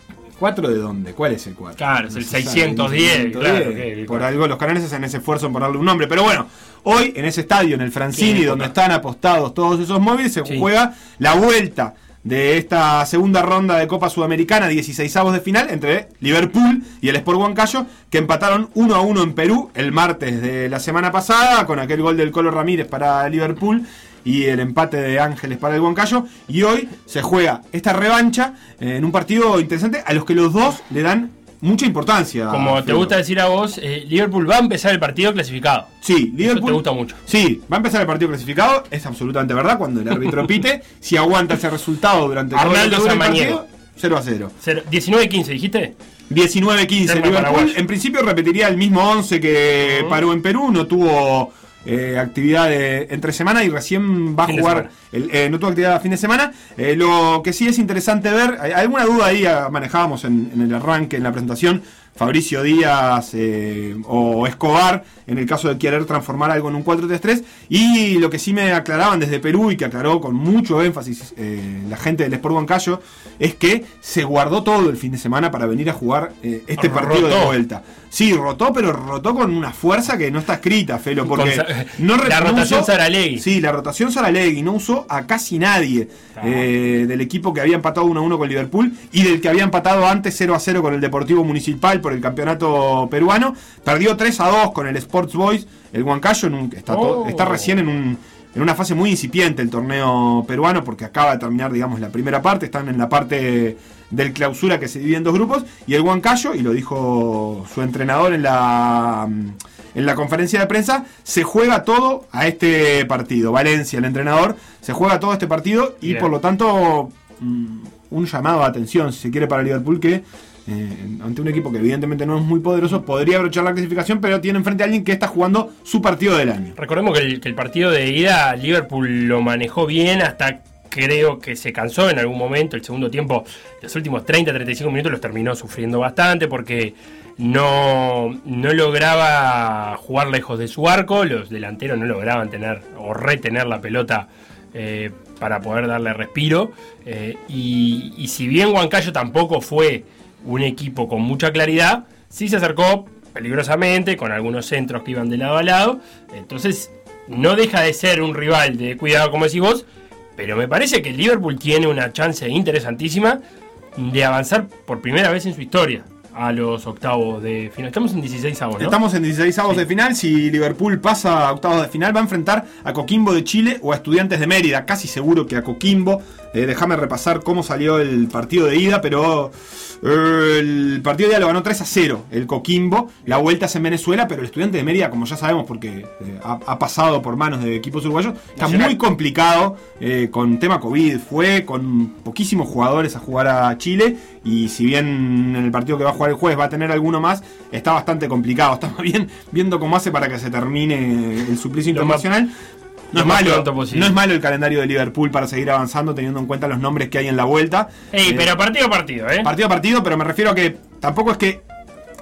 ¿cuatro de dónde? ¿Cuál es el 4? Claro, es el 610, claro, que- Por algo los canales hacen ese esfuerzo en ponerle un nombre. Pero bueno, hoy en ese estadio, en el Francini, donde están apostados todos esos móviles, se Sí. juega la vuelta de esta segunda ronda de Copa Sudamericana, 16avos de final, entre Liverpool y el Sport Huancayo, que empataron 1 a 1 en Perú el martes de la semana pasada, con aquel gol del Colo Ramírez para Liverpool y el empate de Ángeles para el Huancayo. Y hoy se juega esta revancha eh, en un partido interesante a los que los dos le dan mucha importancia. Como te gusta decir a vos, eh, Liverpool va a empezar el partido clasificado. Sí, Liverpool. te gusta mucho. Sí, va a empezar el partido clasificado, es absolutamente verdad cuando el árbitro pite. si aguanta ese resultado durante Arnaldo el partido, 0 a 0. Cero- 19-15, dijiste. 19-15 Terma Liverpool. paraguayo. En principio repetiría el mismo 11 que paró en Perú, no tuvo eh, actividad de- entre semana y recién va a jugar. el- eh, no tuvo actividad a fin de semana. Eh, lo que sí es interesante ver, hay alguna duda ahí ah, manejábamos en, en el arranque, en la presentación. Fabricio Díaz eh, o Escobar, en el caso de querer transformar algo en un 4-3-3. Y lo que sí me aclaraban desde Perú y que aclaró con mucho énfasis eh, la gente del Sport Huancayo, es que se guardó todo el fin de semana para venir a jugar eh, este partido de Rotó. vuelta. Sí, rotó, pero rotó con una fuerza que no está escrita, Felo, porque no la rotación usó- Saralegui. Sí, la rotación Saralegui no usó a casi nadie eh, del equipo que había empatado 1 a 1 con Liverpool y del que había empatado antes 0 a 0 con el Deportivo Municipal por el campeonato peruano. Perdió 3 a 2 con el Sports Boys, el Huancayo en un- está, Oh. está recién en un en una fase muy incipiente el torneo peruano porque acaba de terminar, digamos, la primera parte, están en la parte del clausura que se divide en dos grupos y el Huancayo, y lo dijo su entrenador en la en la conferencia de prensa, se juega todo a este partido. Valencia, el entrenador, se juega todo este partido y Bien. por lo tanto mm, un llamado de atención, si se quiere, para Liverpool que eh, ante un equipo que evidentemente no es muy poderoso, podría abrochar la clasificación, pero tiene enfrente a alguien que está jugando su partido del año. Recordemos que el, partido de ida Liverpool lo manejó bien hasta creo que se cansó en algún momento. El segundo tiempo, los últimos 30-35 minutos los terminó sufriendo bastante porque no, no lograba jugar lejos de su arco. Los delanteros no lograban tener o retener la pelota eh, para poder darle respiro. Eh, y, y si bien Huancayo tampoco fue un equipo con mucha claridad, sí se acercó peligrosamente con algunos centros que iban de lado a lado. Entonces, no deja de ser un rival de cuidado, como decís vos, pero me parece que Liverpool tiene una chance interesantísima de avanzar por primera vez en su historia. A los octavos de final. Estamos en 16 avos, ¿no? Estamos en 16 avos de final. Si Liverpool pasa a octavos de final, va a enfrentar a Coquimbo de Chile o a Estudiantes de Mérida. Casi seguro que a Coquimbo. Eh, Déjame repasar cómo salió el partido de ida, pero eh, el partido de ida lo ganó 3 a 0 el Coquimbo. La vuelta es en Venezuela, pero el Estudiante de Mérida, como ya sabemos, porque eh, ha, ha pasado por manos de equipos uruguayos, está Nacional. muy complicado con tema COVID. Fue con poquísimos jugadores a jugar a Chile y si bien en el partido que va a jugar el jueves va a tener alguno más, está bastante complicado. Estamos bien viendo cómo hace para que se termine el suplicio internacional. No es, malo, no es malo el calendario de Liverpool para seguir avanzando teniendo en cuenta los nombres que hay en la vuelta. Ey, Eh, pero partido a partido, ¿eh? partido a partido, pero me refiero a que tampoco es que.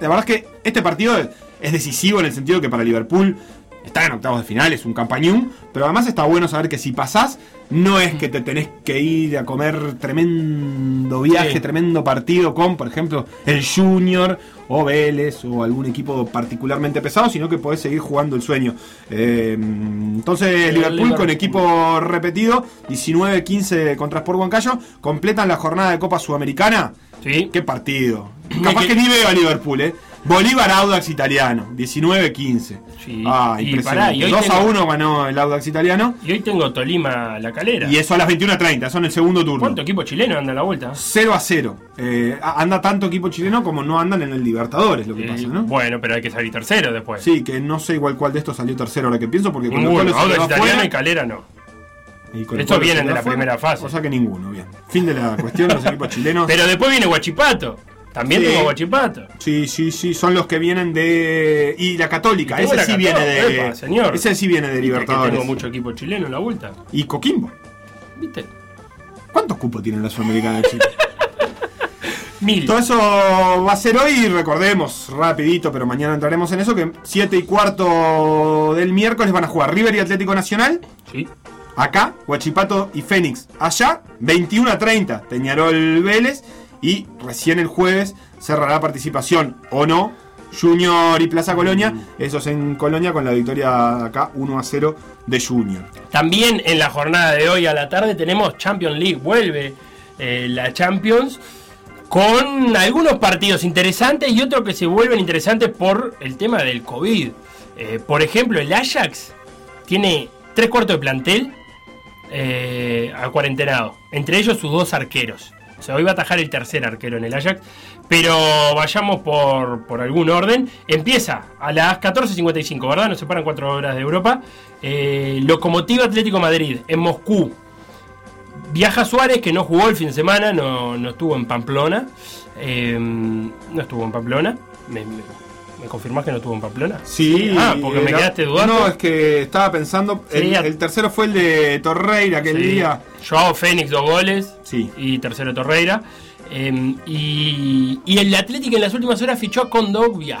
La verdad es que este partido es decisivo en el sentido que para Liverpool está en octavos de final, es un campañón, pero además está bueno saber que si pasás, no es que te tenés que ir a comer tremendo viaje, Sí. tremendo partido con, por ejemplo, el Junior o Vélez o algún equipo particularmente pesado, sino que podés seguir jugando el sueño. Eh, entonces, Liverpool, con equipo repetido, 19-15 contra Sport Huancayo, completan la jornada de Copa Sudamericana. Sí. Qué partido. Capaz que- que ni veo a Liverpool, ¿eh? Bolívar Audax italiano, 19-15. Sí. Ah, Y impresionante. pará, y hoy 2 a tengo- 1 ganó el Audax italiano. Y hoy tengo Tolima La Calera. Y eso a las 21.30, son el segundo turno. ¿Cuánto equipo chileno anda a la vuelta? 0 a 0. Eh, anda tanto equipo chileno como no andan en el Libertadores, lo que Eh, pasa, ¿no? Bueno, pero hay que salir tercero después. Sí, que no sé igual cuál de estos salió tercero ahora que pienso, porque con Ninguno. Audax italiano afuera, y Calera no. Estos vienen de la afuera, primera fase. Cosa que ninguno, bien. Fin de la cuestión, los equipos chilenos. Pero después viene Guachipato. También Sí. tengo Guachipato. Sí, sí, sí, son los que vienen de. Y la Católica, Y ese la sí Católica, viene de. epa, señor. Ese sí viene de Libertadores. tengo mucho equipo chileno en la vuelta. Y Coquimbo. ¿Viste? ¿Cuántos cupos tiene la Sudamericana de Chile? Mil. Todo eso va a ser hoy, recordemos, rapidito, pero mañana entraremos en eso, que 7 y cuarto del miércoles van a jugar River y Atlético Nacional, Sí. acá, Huachipato y Fénix, allá, 21 a 30, Peñarol Vélez, y recién el jueves cerrará participación, o no, Junior y Plaza Colonia, eso es en Colonia con la victoria acá 1 a 0 de Junior. También en la jornada de hoy a la tarde tenemos Champions League. Vuelve eh, la Champions con algunos partidos interesantes y otros que se vuelven interesantes por el tema del COVID. Eh, por ejemplo, el Ajax tiene tres cuartos de plantel eh, a cuarentenado. Entre ellos sus dos arqueros. O sea, hoy va a atajar el tercer arquero en el Ajax. Pero vayamos por, por algún orden. Empieza a las 14.55, ¿verdad? Nos separan cuatro horas de Europa. Eh, Locomotiva Atlético Madrid en Moscú. Viaja Suárez, que no jugó el fin de semana, no, no estuvo en Pamplona. Eh, no estuvo en Pamplona. ¿Me, me, me confirmás que no estuvo en Pamplona? Sí, Ah, porque me quedaste dudando. No, es que estaba pensando, el, Sí, a- el tercero fue el de Torreira aquel Sí. día. Joao Fénix, dos goles. Sí. Y tercero Torreira. Eh, y, y el Atlético en las últimas horas fichó a Condogbia,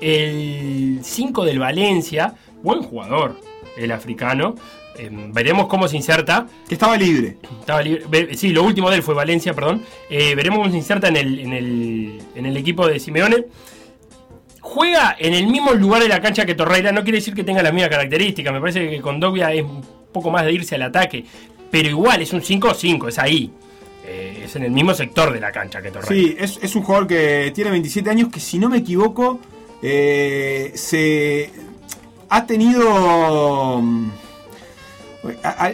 el 5 del Valencia. Buen jugador, el africano. Eh, veremos cómo se inserta. Que estaba libre. Estaba libre- sí, lo último de él fue Valencia, perdón. Eh, veremos cómo se inserta en el, en, el, en el equipo de Simeone. Juega en el mismo lugar de la cancha que Torreira. No quiere decir que tenga las mismas características. Me parece que con Dogbia es un poco más de irse al ataque. Pero igual, es un 5-5, es ahí. Eh, es en el mismo sector de la cancha que Torreira. Sí, es, un jugador que tiene 27 años que si no me equivoco eh, se ha tenido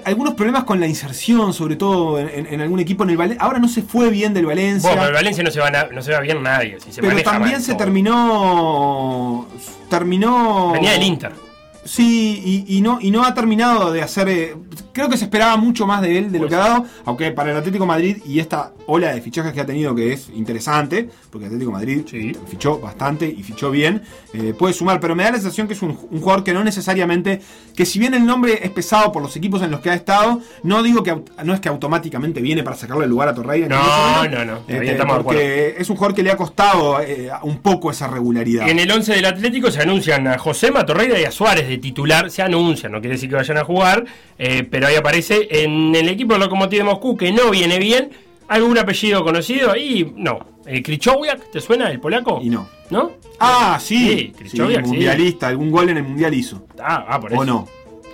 algunos problemas con la inserción, sobre todo en, algún equipo en el Valencia. Ahora no se fue bien del Valencia. Bueno, pero el Valencia no se va, na- no se va bien nadie. si se pero también mal se todo. terminó terminó Venía del Inter. Sí, y, y no, y no ha terminado de hacer. eh, creo que se esperaba mucho más de él de lo Pues que ha dado. Aunque para el Atlético de Madrid y esta ola de fichajes que ha tenido, que es interesante, porque el Atlético de Madrid Sí. fichó bastante y fichó bien, eh, puede sumar. Pero me da la sensación que es un, un jugador que no necesariamente. Que si bien el nombre es pesado por los equipos en los que ha estado, no digo que no es que automáticamente viene para sacarle el lugar a Torreira. No, no, no. Este, de porque es un jugador que le ha costado eh, un poco esa regularidad. En el 11 del Atlético se anuncian a José Torreira y a Suárez de titular. Se anuncian, no quiere decir que vayan a jugar, eh, pero ahí aparece en el equipo de Lokomotiv de Moscú que no viene bien. ¿Algún apellido conocido? Y no. Eh, Krychowiak, ¿te suena el polaco? Y no. ¿No? Ah, sí. Sí, Sí, mundialista, algún gol en el mundial hizo. Ah, ah, por eso. ¿O no?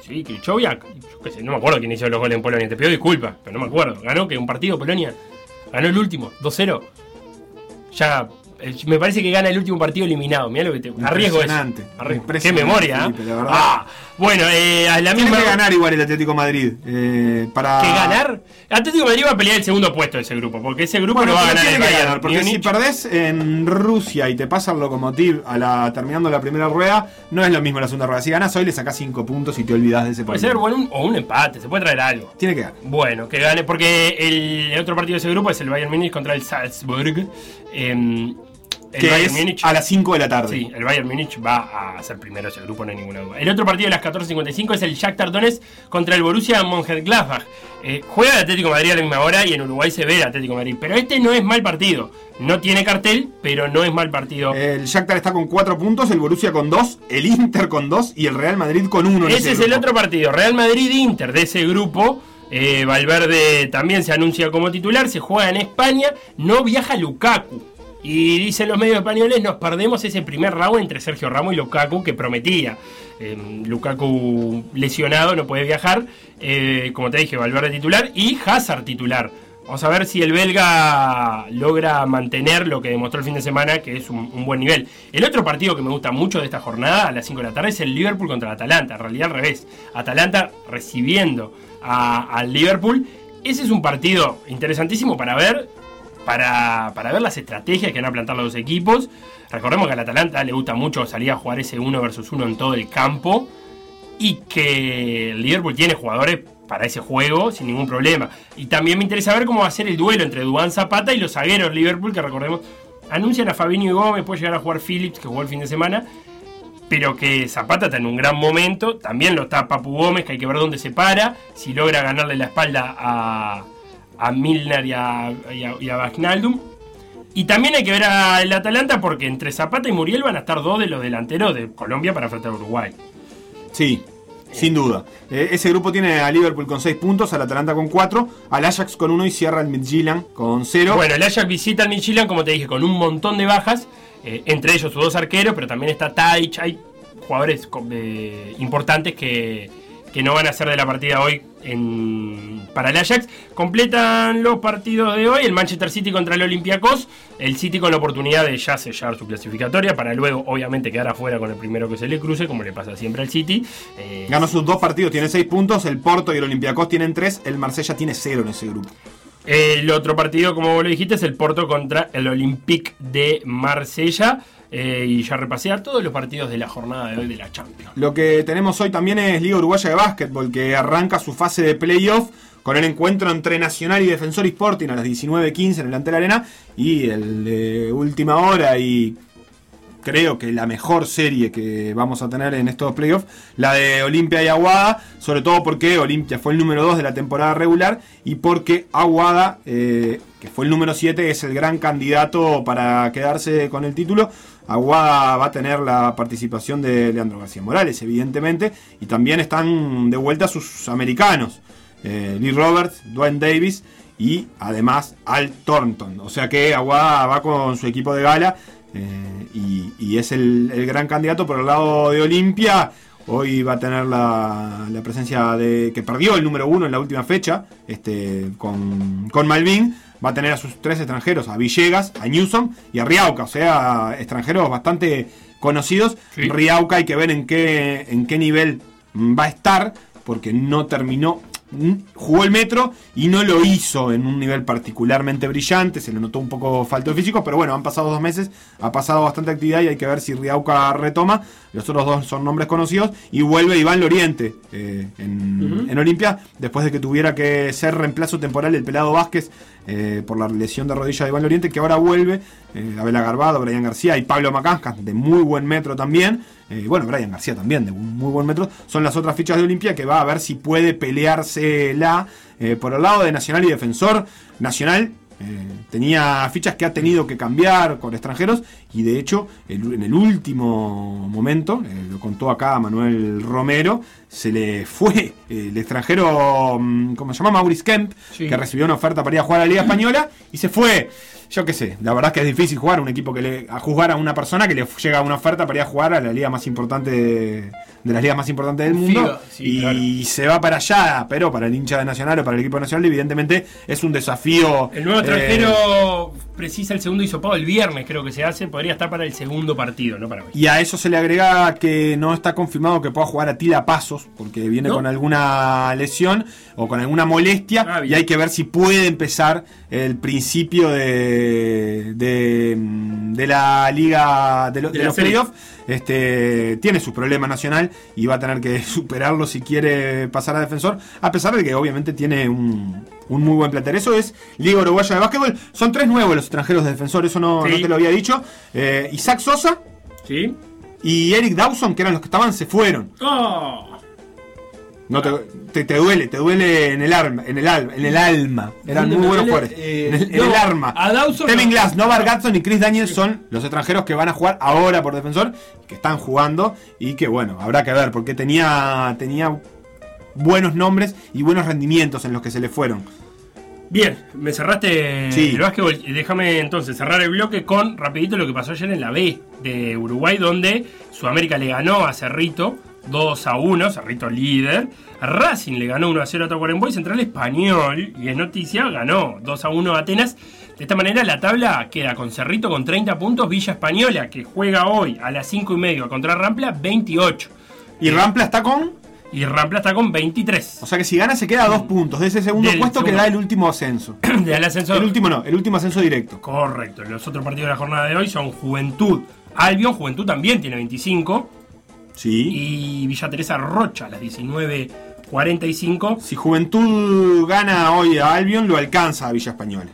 Sí, Krychowiak. Yo qué sé, no me acuerdo quién hizo los goles en Polonia. Te pido disculpas, pero no me acuerdo. Ganó que un partido Polonia. Ganó el último, 2-0. Ya me parece que gana el último partido eliminado. Mira lo que te. Arriesgo eso. Arriesgo. Qué memoria. ¿eh? Felipe, la verdad. Ah, bueno, eh, a la Tiene misma. que ganar igual el Atlético Madrid. eh, para... ¿Que ganar? Atlético de Madrid va a pelear el segundo puesto de ese grupo, porque ese grupo Bueno, no va a ganar el Bayern. ganar, porque si perdés en Rusia y te pasa el Lokomotiv a la, terminando la primera rueda, no es lo mismo la segunda rueda. Si ganas hoy, le sacás 5 puntos y te olvidás de ese Puede partido. ser bueno, un- o un empate, se puede traer algo. Tiene que ganar. Bueno, que gane, porque el, el otro partido de ese grupo es el Bayern Múnich contra el Salzburg. Em, el Que Bayern es Múnich- a las 5 de la tarde. Sí, el Bayern Múnich va a ser primero ese grupo, no hay ninguna duda. El otro partido de las 14.55 es el Shakhtar Donetsk contra el Borussia Mönchengladbach. Eh, juega el Atlético de Madrid a la misma hora y en Uruguay se ve el Atlético de Madrid. Pero este no es mal partido. No tiene cartel, pero no es mal partido. El Shakhtar está con 4 puntos, el Borussia con 2, el Inter con 2 y el Real Madrid con 1. Ese es el otro partido, Real Madrid-Inter de ese grupo. Eh, Valverde también se anuncia como titular, se juega en España, no viaja Lukaku. Y dicen los medios españoles, nos perdemos ese primer round entre Sergio Ramos y Lukaku que prometía. Eh, Lukaku lesionado, no puede viajar. Eh, como te dije, Valverde titular y Hazard titular. Vamos a ver si el belga logra mantener lo que demostró el fin de semana, que es un, buen nivel. El otro partido que me gusta mucho de esta jornada, a las 5 de la tarde, es el Liverpool contra el Atalanta. En realidad al revés. Atalanta recibiendo al Liverpool. Ese es un partido interesantísimo para ver, para, para ver las estrategias que van a plantar los equipos. Recordemos que al Atalanta le gusta mucho salir a jugar ese uno versus uno en todo el campo y que el Liverpool tiene jugadores para ese juego sin ningún problema. Y también me interesa ver cómo va a ser el duelo entre Dubán Zapata y los zagueros Liverpool, que recordemos, anuncian a Fabinho y Gómez, puede llegar a jugar Phillips, que jugó el fin de semana, pero que Zapata está en un gran momento, también lo está Papu Gómez, que hay que ver dónde se para, si logra ganarle la espalda a, a Milner y a, y a, y a Wijnaldum. Y también hay que ver al Atalanta porque entre Zapata y Muriel van a estar dos de los delanteros de Colombia para enfrentar a Uruguay. Sí, sin duda. Eh, ese grupo tiene a Liverpool con 6 puntos, al Atalanta con 4, al Ajax con 1 y cierra el Midtjylland con 0. Bueno, el Ajax visita al Michelin, como te dije, con un montón de bajas, eh, entre ellos sus dos arqueros, pero también está Tadic, hay jugadores eh, importantes que, que no van a ser de la partida hoy en- para el Ajax. Completan los partidos de hoy, el Manchester City contra el Olympiacos, el City con la oportunidad de ya sellar su clasificatoria, para luego obviamente quedar afuera con el primero que se le cruce, como le pasa siempre al City. Eh, Ganó sus dos partidos, tiene 6 puntos, el Porto y el Olympiacos tienen 3, el Marsella tiene 0 en ese grupo. El otro partido, como vos lo dijiste, es el Porto contra el Olympique de Marsella. Eh, y ya repasé a todos los partidos de la jornada de hoy de la Champions. Lo que tenemos hoy también es Liga Uruguaya de Básquetbol, que arranca su fase de playoff con el encuentro entre Nacional y Defensor Sporting a las 19.15 en el Antel Arena y el de última hora y creo que la mejor serie que vamos a tener en estos playoffs, la de Olimpia y Aguada, sobre todo porque Olimpia fue el número 2 de la temporada regular y porque Aguada, eh, que fue el número 7, es el gran candidato para quedarse con el título. Aguada va a tener la participación de Leandro García Morales, evidentemente, y también están de vuelta sus americanos, eh, Lee Roberts, Dwayne Davis y además Al Thornton. O sea que Aguada va con su equipo de gala eh, y, y es el, el gran candidato por el lado de Olimpia. Hoy va a tener la, la presencia de que perdió el número uno en la última fecha este, con, con Malvin. Va a tener a sus tres extranjeros, a Villegas, a Newsom y a Riauca, o sea, extranjeros bastante conocidos. Sí. Riauca hay que ver en qué, en qué nivel va a estar, porque no terminó, jugó el metro y no lo hizo en un nivel particularmente brillante, se le notó un poco falto de físico, pero bueno, han pasado dos meses, ha pasado bastante actividad y hay que ver si Riauca retoma. Los otros dos son nombres conocidos y vuelve Iván Loriente eh, en, en Olimpia, después de que tuviera que ser reemplazo temporal del Pelado Vázquez eh, por la lesión de rodilla de Iván Loriente, que ahora vuelve. Eh, Abela Garbado, Brian García y Pablo Macanscas, de muy buen metro también. Eh, bueno, Brian García también, de un muy buen metro. Son las otras fichas de Olimpia que va a ver si puede pelearse la por el lado de Nacional y Defensor. Nacional eh, tenía fichas que ha tenido que cambiar con extranjeros y de hecho el- en el último momento, eh, lo contó acá Manuel Romero, se le fue eh, el extranjero, mm, ¿cómo se llama? Maurice Kemp, Sí. que recibió una oferta para ir a jugar a la Liga Española y se fue. Yo qué sé, la verdad es que es difícil jugar un equipo que le a juzgar a una persona que le llega una oferta para ir a jugar a la liga más importante de, de las ligas más importantes del mundo sí, y claro. se va para allá, pero para el hincha de Nacional o para el equipo nacional evidentemente es un desafío El nuevo eh, extranjero precisa el segundo hisopado el viernes, creo que se hace. Podría estar para el segundo partido, no para hoy. Y a eso se le agrega que no está confirmado que pueda jugar a Tila Pasos, porque viene ¿No? con alguna lesión o con alguna molestia, Ah, y hay que ver si puede empezar el principio de, de, de la liga de, lo- De de la los playoffs. Este, tiene sus problemas nacional y va a tener que superarlo si quiere pasar a defensor, a pesar de que obviamente tiene un, un muy buen plantel. Eso es Liga Uruguaya de Básquetbol. Son tres nuevos los extranjeros de defensor, eso no, Sí. no te lo había dicho. Eh, Isaac Sosa ¿Sí? y Eric Dawson, que eran los que estaban, se fueron. ¡Oh! No te, te, te duele, te duele en el alma, en el alma, en el alma. Eran ¿Dónde muy buenos jugadores. Eh, en el, en no, el arma. Kevin no. Glass, Novar Gatson y Chris Daniels son los extranjeros que van a jugar ahora por defensor, que están jugando y que bueno, habrá que ver, porque tenía, tenía buenos nombres y buenos rendimientos en los que se le fueron. Bien, me cerraste Sí. el básquetbol. Déjame entonces cerrar el bloque con rapidito lo que pasó ayer en la B de Uruguay, donde Sudamérica le ganó a Cerrito 2 a 1, Cerrito líder. Racing le ganó 1 a 0 a Tacuarembó y Central Español, y es noticia, ganó 2 a 1 a Atenas. De esta manera la tabla queda con Cerrito con 30 puntos, Villa Española, que juega hoy a las 5 y media contra Rampla, 28. Y Rampla está con. Y Rampla está con 23. O sea que si gana se queda a dos puntos de ese segundo Del puesto que segundo. da el último ascenso. Del ascenso. El último no, el último ascenso directo. Correcto. Los otros partidos de la jornada de hoy son Juventud. Albion, Juventud también tiene 25. Sí. Y Villa Teresa Rocha a las 19.45. Si Juventud gana hoy a Albion, lo alcanza a Villa Española.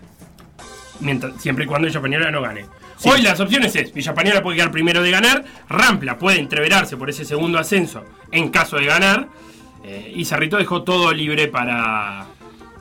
Mientras, siempre y cuando Villa Española no gane. Hoy las opciones es, Villa Española puede quedar primero de ganar, Rampla puede entreverarse por ese segundo ascenso en caso de ganar, eh, y Cerrito dejó todo libre para,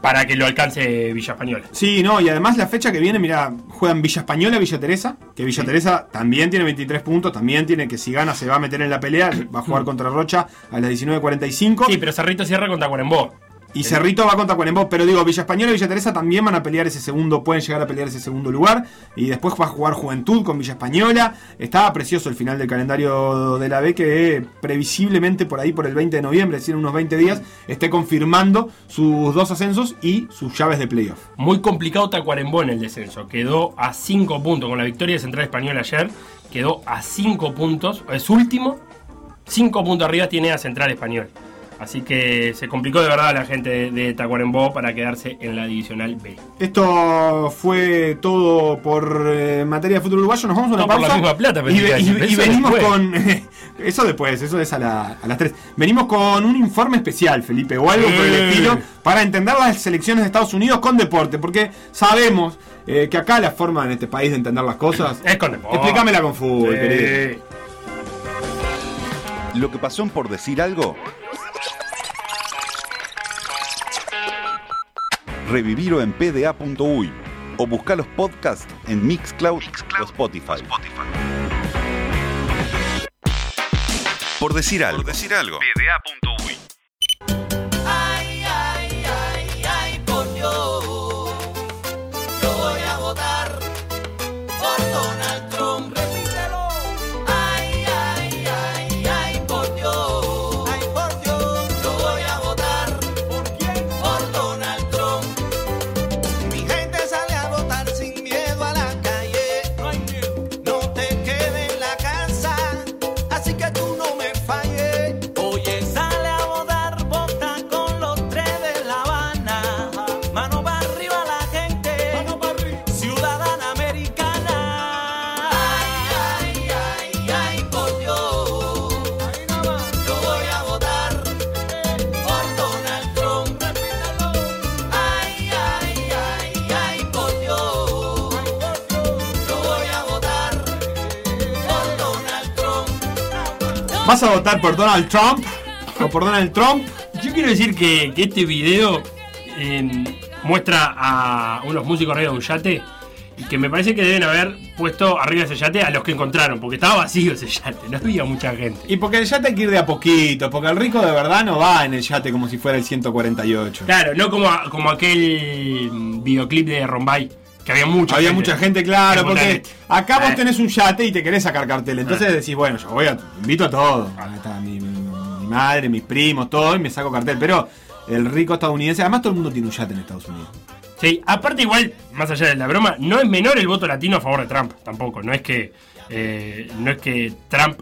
para que lo alcance Villa Española. Sí, no, y además la fecha que viene, mira, juegan Villa Española, Villa Teresa, que Villa Teresa también tiene 23 puntos, también tiene que si gana se va a meter en la pelea, va a jugar contra Rocha a las 19.45. Sí, pero Cerrito cierra contra Cuarembó. Y Cerrito va contra Cuarembó, pero digo, Villa Española y Villa Teresa también van a pelear ese segundo, pueden llegar a pelear ese segundo lugar. Y después va a jugar Juventud con Villa Española. Estaba precioso el final del calendario de la B, que eh, previsiblemente por ahí, por el 20 de noviembre, es decir, unos 20 días, esté confirmando sus dos ascensos y sus llaves de playoff. Muy complicado Tacuarembó en el descenso. Quedó a 5 puntos. Con la victoria de Central Español ayer, quedó a 5 puntos. Es último. 5 puntos arriba tiene a Central Español. Así que se complicó de verdad la gente de, de Tacuarembó para quedarse en la divisional B. Esto fue todo por eh, materia de fútbol uruguayo. Nos vamos a una No, por la pausa. misma plata, y, ve- y- venimos después. con. eso después, eso es a, la- a las 3. Venimos con un informe especial, Felipe, o algo por el estilo, para entender las selecciones de Estados Unidos con deporte. Porque sabemos eh, que acá la forma en este país de entender las cosas. Es con deporte. Explícamela con fútbol, Sí. querido. Lo que pasó en por decir algo. Revivirlo en pda.uy o buscar los podcasts en Mixcloud, o Spotify. Por decir algo. Por decir algo. pda.uy. ¿Vas a votar por Donald Trump? ¿O por Donald Trump? Yo quiero decir que, que este video eh, muestra a unos músicos arriba de un yate y que me parece que deben haber puesto arriba de ese yate a los que encontraron, porque estaba vacío ese yate, no había mucha gente. Y porque el yate hay que ir de a poquito, porque el rico de verdad no va en el yate como si fuera el 148. Claro, no como, como aquel mm, videoclip de Rombay, que había mucha Había gente. mucha gente, claro, porque acá vos Eh. tenés un yate y te querés sacar cartel. Entonces Eh. decís, bueno, yo voy a. invito a todos. Acá está mi, madre, mis primos, todo, y me saco cartel. Pero el rico estadounidense, además todo el mundo tiene un yate en Estados Unidos. Sí, aparte igual, más allá de la broma, no es menor el voto latino a favor de Trump, tampoco. No es que, eh, no es que Trump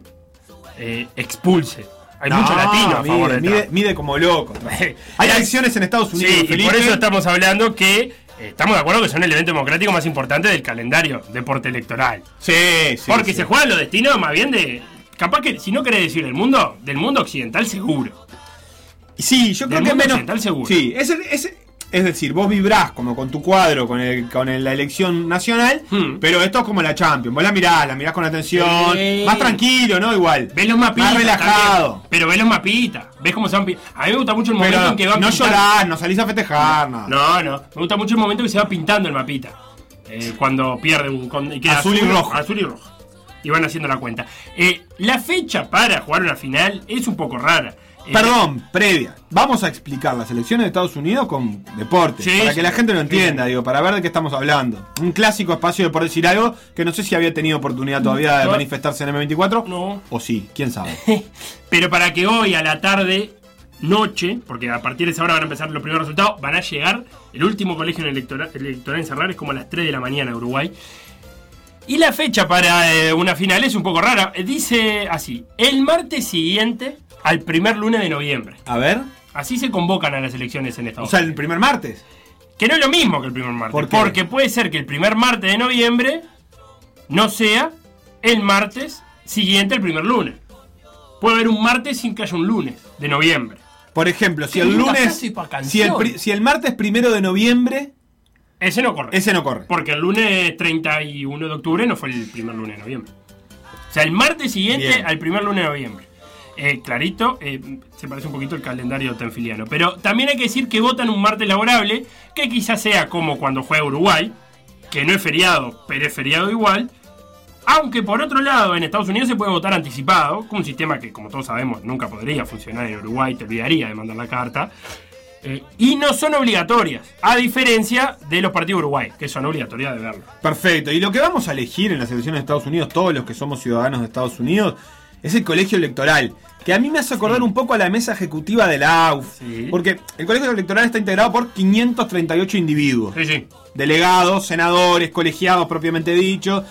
eh, expulse. Hay No, mucho latino a mide, favor de mide, Trump. mide como loco. Hay elecciones en Estados Unidos. Sí, y por eso estamos hablando que estamos de acuerdo que son el evento democrático más importante del calendario deporte electoral. Sí, sí. Porque sí. se juegan los destinos más bien de. Capaz que, si no querés decir del mundo, del mundo occidental seguro. Sí, yo creo Del que mundo menos. occidental seguro. Sí, es, es, es decir, vos vibrás como con tu cuadro, con, el, con el- la elección nacional, Hmm. pero esto es como la Champions. Vos la mirás, la mirás con atención, Sí. más tranquilo, ¿no? Igual. Ves los mapitas. Más relajado. también, pero ves los mapitas. Ves cómo se van. A mí me gusta mucho el momento Pero en que van no pintando- llorás, no salís a festejar, nada. No, no. Me gusta mucho el momento que se va pintando el mapita. Eh, cuando pierde un. con- y queda Azul y rojo. Azul y rojo. Y van haciendo la cuenta. Eh, la fecha para jugar una final es un poco rara. Perdón, previa. Vamos a explicar las elecciones de Estados Unidos con deporte. Sí, para que la gente lo entienda, Sí. digo, para ver de qué estamos hablando. Un clásico espacio de por decir algo que no sé si había tenido oportunidad todavía de No. manifestarse en M24. No. O sí, quién sabe. Pero para que hoy a la tarde, noche, porque a partir de esa hora van a empezar los primeros resultados, van a llegar. El último colegio electoral, electoral en cerrar es como a las 3 de la mañana en Uruguay. Y la fecha para eh, una final es un poco rara. Dice así: el martes siguiente al primer lunes de noviembre. A ver. Así se convocan a las elecciones en O Estados sea, el Unidos. primer martes. Que no es lo mismo que el primer martes. ¿Por qué? Porque puede ser que el primer martes de noviembre no sea el martes siguiente al primer lunes. Puede haber un martes sin que haya un lunes de noviembre. Por ejemplo, si el lunes. Si el, si el martes primero de noviembre, Ese no corre. ese no corre. Porque el lunes 31 de octubre no fue el primer lunes de noviembre. O sea, el martes siguiente Bien. al primer lunes de noviembre. Eh, clarito, eh, se parece un poquito al calendario tenfiliano. Pero también hay que decir que votan un martes laborable, que quizás sea como cuando juega Uruguay, que no es feriado, pero es feriado igual. Aunque por otro lado, en Estados Unidos se puede votar anticipado, con un sistema que, como todos sabemos, nunca podría funcionar en Uruguay, te olvidaría de mandar la carta. Eh, y no son obligatorias, a diferencia de los partidos Uruguay, que son obligatorias de verlo. Perfecto. Y lo que vamos a elegir en las elecciones de Estados Unidos, todos los que somos ciudadanos de Estados Unidos, es el colegio electoral. Que a mí me hace acordar un poco a la mesa ejecutiva de la AUF. Sí. Porque el colegio electoral está integrado por 538 individuos. Sí. Delegados, senadores, colegiados propiamente dicho.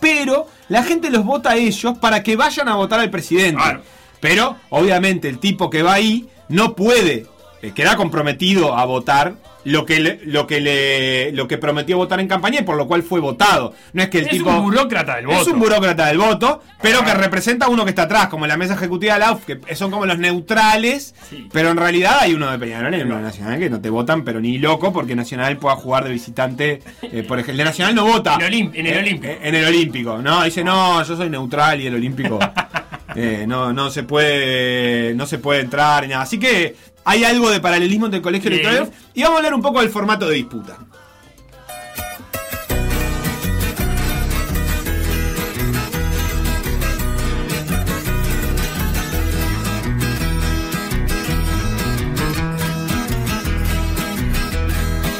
Pero la gente los vota a ellos para que vayan a votar al presidente. Claro. Pero, obviamente, el tipo que va ahí no puede, eh, queda comprometido a votar lo que le, lo que le, lo que prometió votar en campaña y por lo cual fue votado. No es que el Es tipo un burócrata del voto. es un burócrata del voto, pero Ah. que representa a uno que está atrás, como la mesa ejecutiva de la UF, que son como los neutrales, Sí. pero en realidad hay uno de Peñarol y uno de Nacional que no te votan, pero ni loco, porque Nacional pueda jugar de visitante. eh, por ejemplo, el de Nacional no vota. En Olim- en el Eh, Olímpico. eh, en el Olímpico, no, dice, no, yo soy neutral y el Olímpico. eh, no, no se puede. No se puede entrar ni nada. Así que hay algo de paralelismo entre el colegio Bien. electoral. Y vamos a hablar un poco del formato de disputa.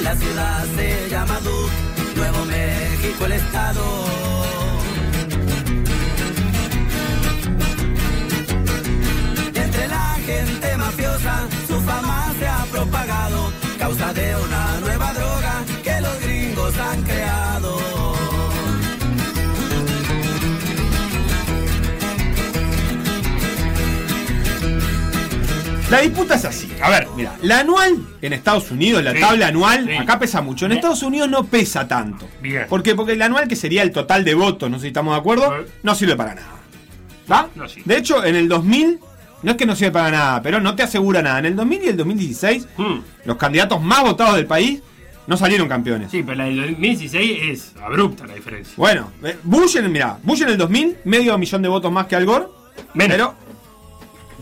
La ciudad se llama Duke, Nuevo México el estado. La disputa es así. A ver, Mira, la anual en Estados Unidos, la Sí, tabla anual, sí. acá pesa mucho. En Bien. Estados Unidos no pesa tanto. Bien. ¿Por qué? Porque el anual, que sería el total de votos, no sé si estamos de acuerdo, no sirve para nada. ¿Va? No sirve. De hecho, en el 2000, no es que no sirve para nada, pero no te asegura nada. En el 2000 y el 2016, Hmm. los candidatos más votados del país no salieron campeones. Sí, pero la del 2016 es abrupta la diferencia. Bueno, eh, Bush en, mirá, Bush en el 2000, medio millón de votos más que Al Gore. Menos. Pero,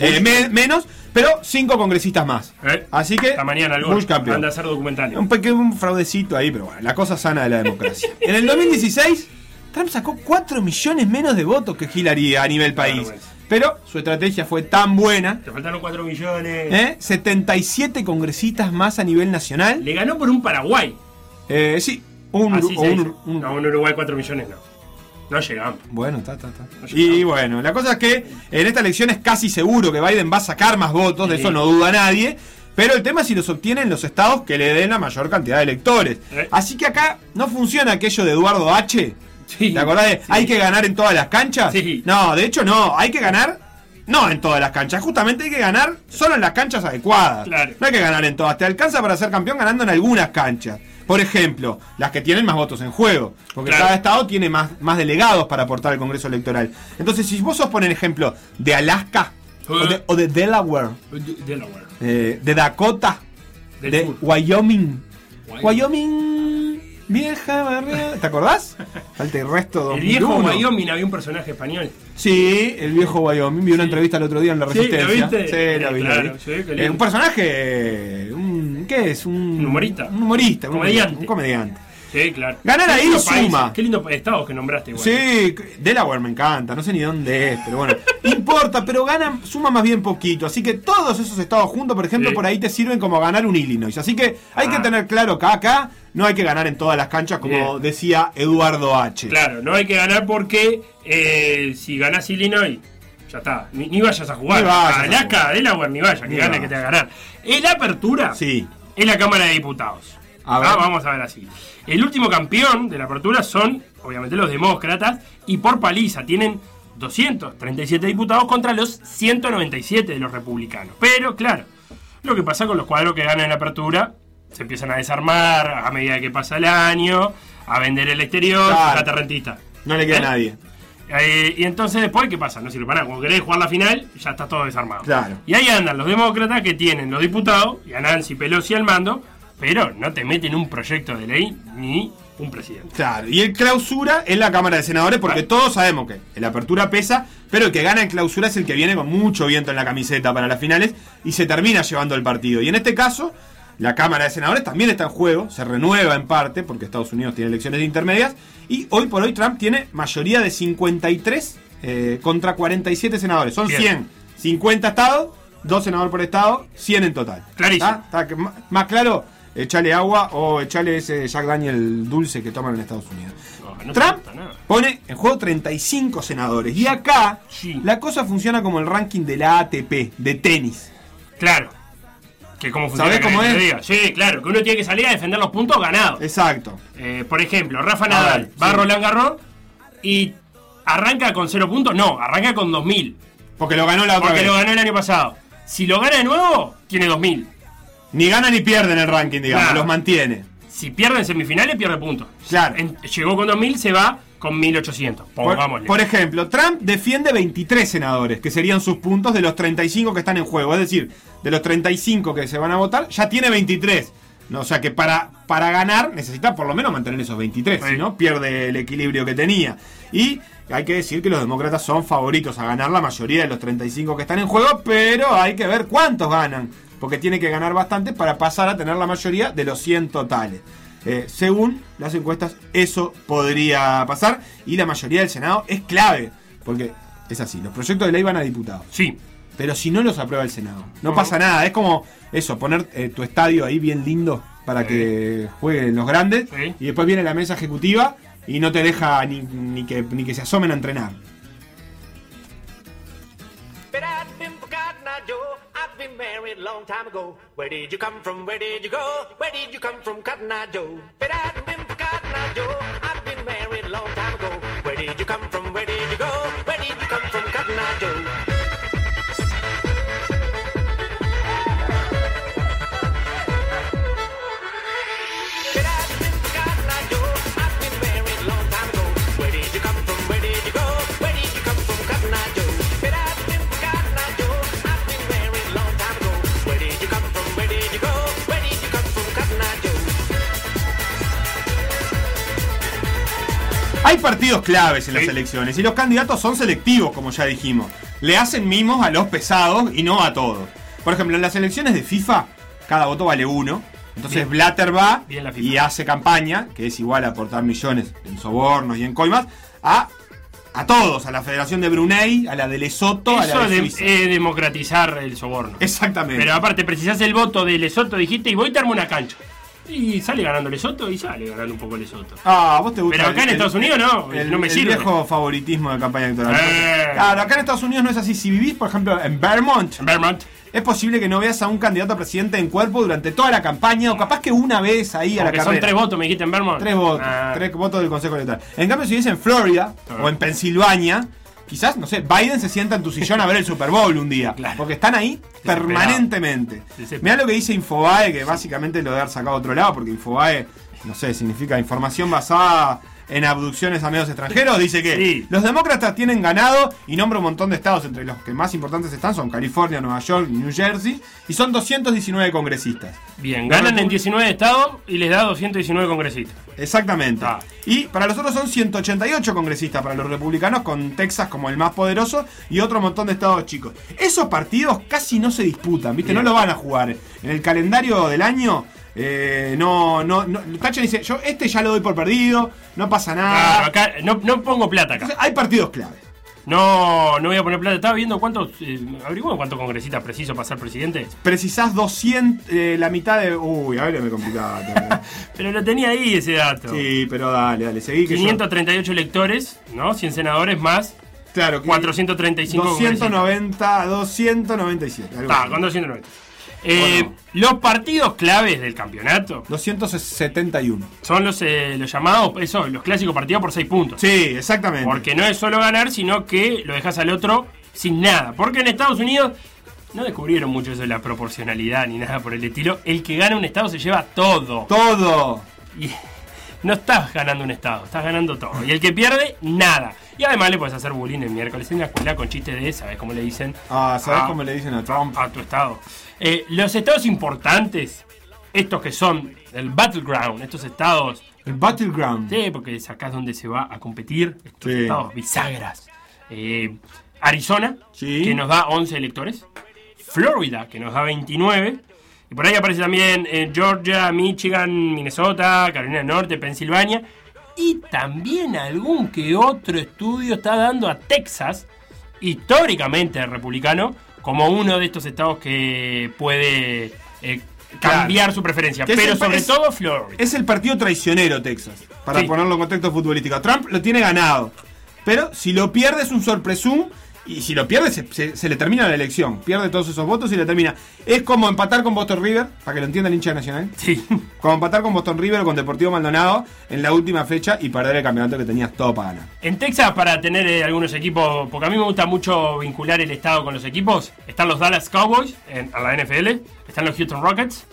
eh, me- menos, pero cinco congresistas más. Eh, Así que, Esta mañana algo Bush campeón. anda a hacer documentales. Un pequeño un fraudecito ahí, pero bueno, la cosa sana de la democracia. en el 2016, Trump sacó 4 millones menos de votos que Hillary a nivel país. vergüenza. Pero su estrategia fue tan buena. Te faltaron 4 millones. ¿eh? 77 congresistas más a nivel nacional. Le ganó por un Paraguay. Eh, sí, un, Así un- un- No, un Uruguay 4 millones no. No llegamos. Bueno, está, está, está. No Y bueno, la cosa es que en esta elección es casi seguro que Biden va a sacar más votos, de Sí. eso no duda nadie. Pero el tema es si los obtienen los estados que le den la mayor cantidad de electores. Eh. Así que acá no funciona aquello de Eduardo H. Sí, ¿Te acordás de sí. hay que ganar en todas las canchas? Sí. No, de hecho no, hay que ganar no en todas las canchas, justamente hay que ganar solo en las canchas adecuadas. Claro. No hay que ganar en todas, te alcanza para ser campeón ganando en algunas canchas. Por ejemplo, las que tienen más votos en juego, porque Claro. cada estado tiene más, más delegados para aportar al Congreso Electoral. Entonces, si vos sos, por ejemplo, de Alaska o, de, o de Delaware, De- Delaware. eh, de Dakota, Del de sur. Wyoming, Wyoming. Vieja barriada, ¿te acordás? Falta el resto El viejo 2001. Wyoming había un personaje español. Sí, el viejo Wyoming. Vi una Sí. entrevista el otro día en La Sí, ¿lo Resistencia. viste? Sí, la vi, la Claro, sí, Eh, un personaje. Un, ¿Qué es? Un, ¿Un humorista? Un humorista. un- Comediante. Un comediante. Sí, claro. Ganar ahí suma. Qué lindo estado que nombraste, igual. Sí, Delaware me encanta, no sé ni dónde es, pero bueno, importa, pero gana, suma más bien poquito. Así que todos esos estados juntos, por ejemplo, Sí. por ahí te sirven como ganar un Illinois. Así que hay que Ah. tener claro que acá no hay que ganar en todas las canchas, como Bien. decía Eduardo H. Claro, no hay que ganar porque eh, si ganás Illinois, ya está. Ni, ni vayas a jugar. Vayas a Alaska, jugar. Delaware, ni vaya, que vayas. que te va a ganar. En la apertura Sí. es la Cámara de Diputados. A Ah, ver. vamos a ver así. El último campeón de la apertura son, obviamente, los demócratas y por paliza tienen 237 diputados contra los 197 de los republicanos. Pero, claro, lo que pasa con los cuadros que ganan en la apertura, se empiezan a desarmar a medida que pasa el año, a vender el exterior, Claro. fíjate rentista. No le queda ¿Eh? a nadie. Eh, y entonces después, ¿qué pasa? No sirve para nada. Cuando querés jugar la final, ya está todo desarmado. Claro. Y ahí andan los demócratas que tienen los diputados y a Nancy Pelosi al mando, pero no te meten un proyecto de ley ni un presidente. Claro, y el clausura es la Cámara de Senadores, porque Ah. todos sabemos que la apertura pesa, pero el que gana en clausura es el que viene con mucho viento en la camiseta para las finales y se termina llevando el partido. Y en este caso, la Cámara de Senadores también está en juego, se renueva en parte, porque Estados Unidos tiene elecciones intermedias, y hoy por hoy Trump tiene mayoría de 53 eh, contra 47 senadores. Son Bien. 100, 50 estados, dos senadores por estado, 100 en total. Clarísimo. ¿Está? ¿Está que ma- más claro? Echale agua o echale ese Jack Daniel dulce que toman en Estados Unidos. No, no te Trump pone en juego 35 senadores. Y acá Sí. la cosa funciona como el ranking de la ATP, de tenis. Claro. Que cómo funciona. ¿Sabés cómo es? Sí, claro, que uno tiene que salir a defender los puntos ganados. Exacto. Eh, por ejemplo, Rafa Nadal ver, va a. Roland Garros y arranca con 0 puntos. No, arranca con 2000. Porque lo ganó la otra Porque vez. lo ganó el año pasado. Si lo gana de nuevo, tiene 2000. Ni gana ni pierde en el ranking, digamos. Claro. Los mantiene. Si pierde en semifinales, pierde puntos. Claro. En- llegó con 2000, se va con 1800. Por, Pongámosle. por ejemplo, Trump defiende 23 senadores, que serían sus puntos de los 35 que están en juego. Es decir, de los 35 que se van a votar, ya tiene 23. No, o sea que para, para ganar necesita por lo menos mantener esos 23, Sí. si no pierde el equilibrio que tenía. Y hay que decir que los demócratas son favoritos a ganar la mayoría de los 35 que están en juego, pero hay que ver cuántos ganan, porque tiene que ganar bastante para pasar a tener la mayoría de los 100 totales. Eh, según las encuestas, eso podría pasar y la mayoría del Senado es clave, porque es así, los proyectos de ley van a diputados. Sí. Pero si no los aprueba el Senado, no pasa nada. Es como eso, poner eh, tu estadio ahí bien lindo para que jueguen los grandes. Sí. Y después viene la mesa ejecutiva y no te deja ni, ni que, ni que se asomen a entrenar. Married a long time ago. Where did you come from? Where did you go? Where did you come from, Cotton Eye Joe? But I've been forgotten, I Joe. I've been married a long time ago. Where did you come from? Hay partidos claves en las elecciones y los candidatos son selectivos, como ya dijimos. Le hacen mimos a los pesados y no a todos. Por ejemplo, en las elecciones de FIFA, cada voto vale uno. Entonces Bien. Blatter va Bien la FIFA. y hace campaña, que es igual a aportar millones en sobornos y en coimas, a, a todos, a la Federación de Brunei, a la de Lesoto, a la de de- es democratizar el soborno. Exactamente. Pero aparte, precisás el voto de Lesoto, dijiste, y voy a te armo una cancha. Y sale ganando Lesoto y sale ganando un poco Lesoto. Ah, ¿vos te gusta Pero acá en Estados Unidos no, el, no me el sirve. viejo favoritismo de campaña electoral. Eh. Claro, acá en Estados Unidos no es así. Si vivís, por ejemplo, en Vermont, En Vermont. es posible que no veas a un candidato a presidente en cuerpo durante toda la campaña, o capaz que una vez ahí a la son carrera. tres votos, me dijiste en Vermont. Tres votos, Ah, tres votos del Consejo Electoral. En cambio, si es en Florida o en Pensilvania, quizás, no sé, Biden se sienta en tu sillón a ver el Super Bowl un día. Claro. Porque están ahí permanentemente. Mirá lo que dice Infobae, que básicamente lo debe haber sacado a otro lado, porque Infobae, no sé, significa información basada en abducciones a medios extranjeros. Dice que Sí. los demócratas tienen ganado y nombra un montón de estados, entre los que más importantes están son California, Nueva York, New Jersey, y son 219 congresistas. Bien, ganan en 19 estados y les da 219 congresistas. Exactamente. Ah. Y para los otros son 188 congresistas para los republicanos, con Texas como el más poderoso y otro montón de estados chicos. Esos partidos casi no se disputan, ¿viste? Bien. No lo van a jugar. En el calendario del año, eh, no, no, no. Thatcher dice: Yo este ya lo doy por perdido, no pasa nada. Claro, acá no, no pongo plata acá. Entonces, hay partidos clave. No, no voy a poner plata. Estaba viendo cuántos. Eh, cuántos congresistas preciso para ser presidente. Precisás 200, eh, la mitad de. Uy, a ver, me complicaba. Pero lo tenía ahí ese dato. sí, pero dale, dale, seguí que yo- 538 electores, ¿no? 100 senadores más Claro, que 435 congresistas. 290, 297. algo Está, con 290. Eh, Bueno. Los partidos claves del campeonato 271. son los, eh, los llamados, eso, los clásicos partidos por 6 puntos. Sí, exactamente. Porque no es solo ganar, sino que lo dejas al otro sin nada. Porque en Estados Unidos no descubrieron mucho eso de la proporcionalidad ni nada por el estilo. El que gana un estado se lleva todo. Todo. Y no estás ganando un estado, estás ganando todo. Y el que pierde, nada. Y además le puedes hacer bullying el miércoles en la escuela con chistes de, ¿sabes cómo le dicen? Ah, ¿sabes a- cómo le dicen a Trump? a tu estado. Eh, los estados importantes, estos que son el battleground, estos estados, El Battleground. sí, porque es acá donde se va a competir, estos Sí. estados bisagras. Eh, Arizona, Sí. que nos da 11 electores. Florida, que nos da 29. Y por ahí aparece también eh, Georgia, Michigan, Minnesota, Carolina del Norte, Pensilvania. Y también algún que otro estudio está dando a Texas, históricamente republicano, como uno de estos estados que puede eh, cambiar su preferencia. Que Pero el- sobre es- todo Florida. Es el partido traicionero, Texas. Para Sí. ponerlo en contexto futbolístico. Trump lo tiene ganado. Pero si lo pierde es un sorpresum. Y si lo pierde, se, se- se le termina la elección. Pierde todos esos votos y le termina. Es como empatar con Boston River, para que lo entienda el hincha nacional. Sí. Como empatar con Boston River o con Deportivo Maldonado en la última fecha y perder el campeonato que tenías todo para ganar. En Texas, para tener eh, algunos equipos, porque a mí me gusta mucho vincular el estado con los equipos, están los Dallas Cowboys en, la NFL, están los Houston Rockets,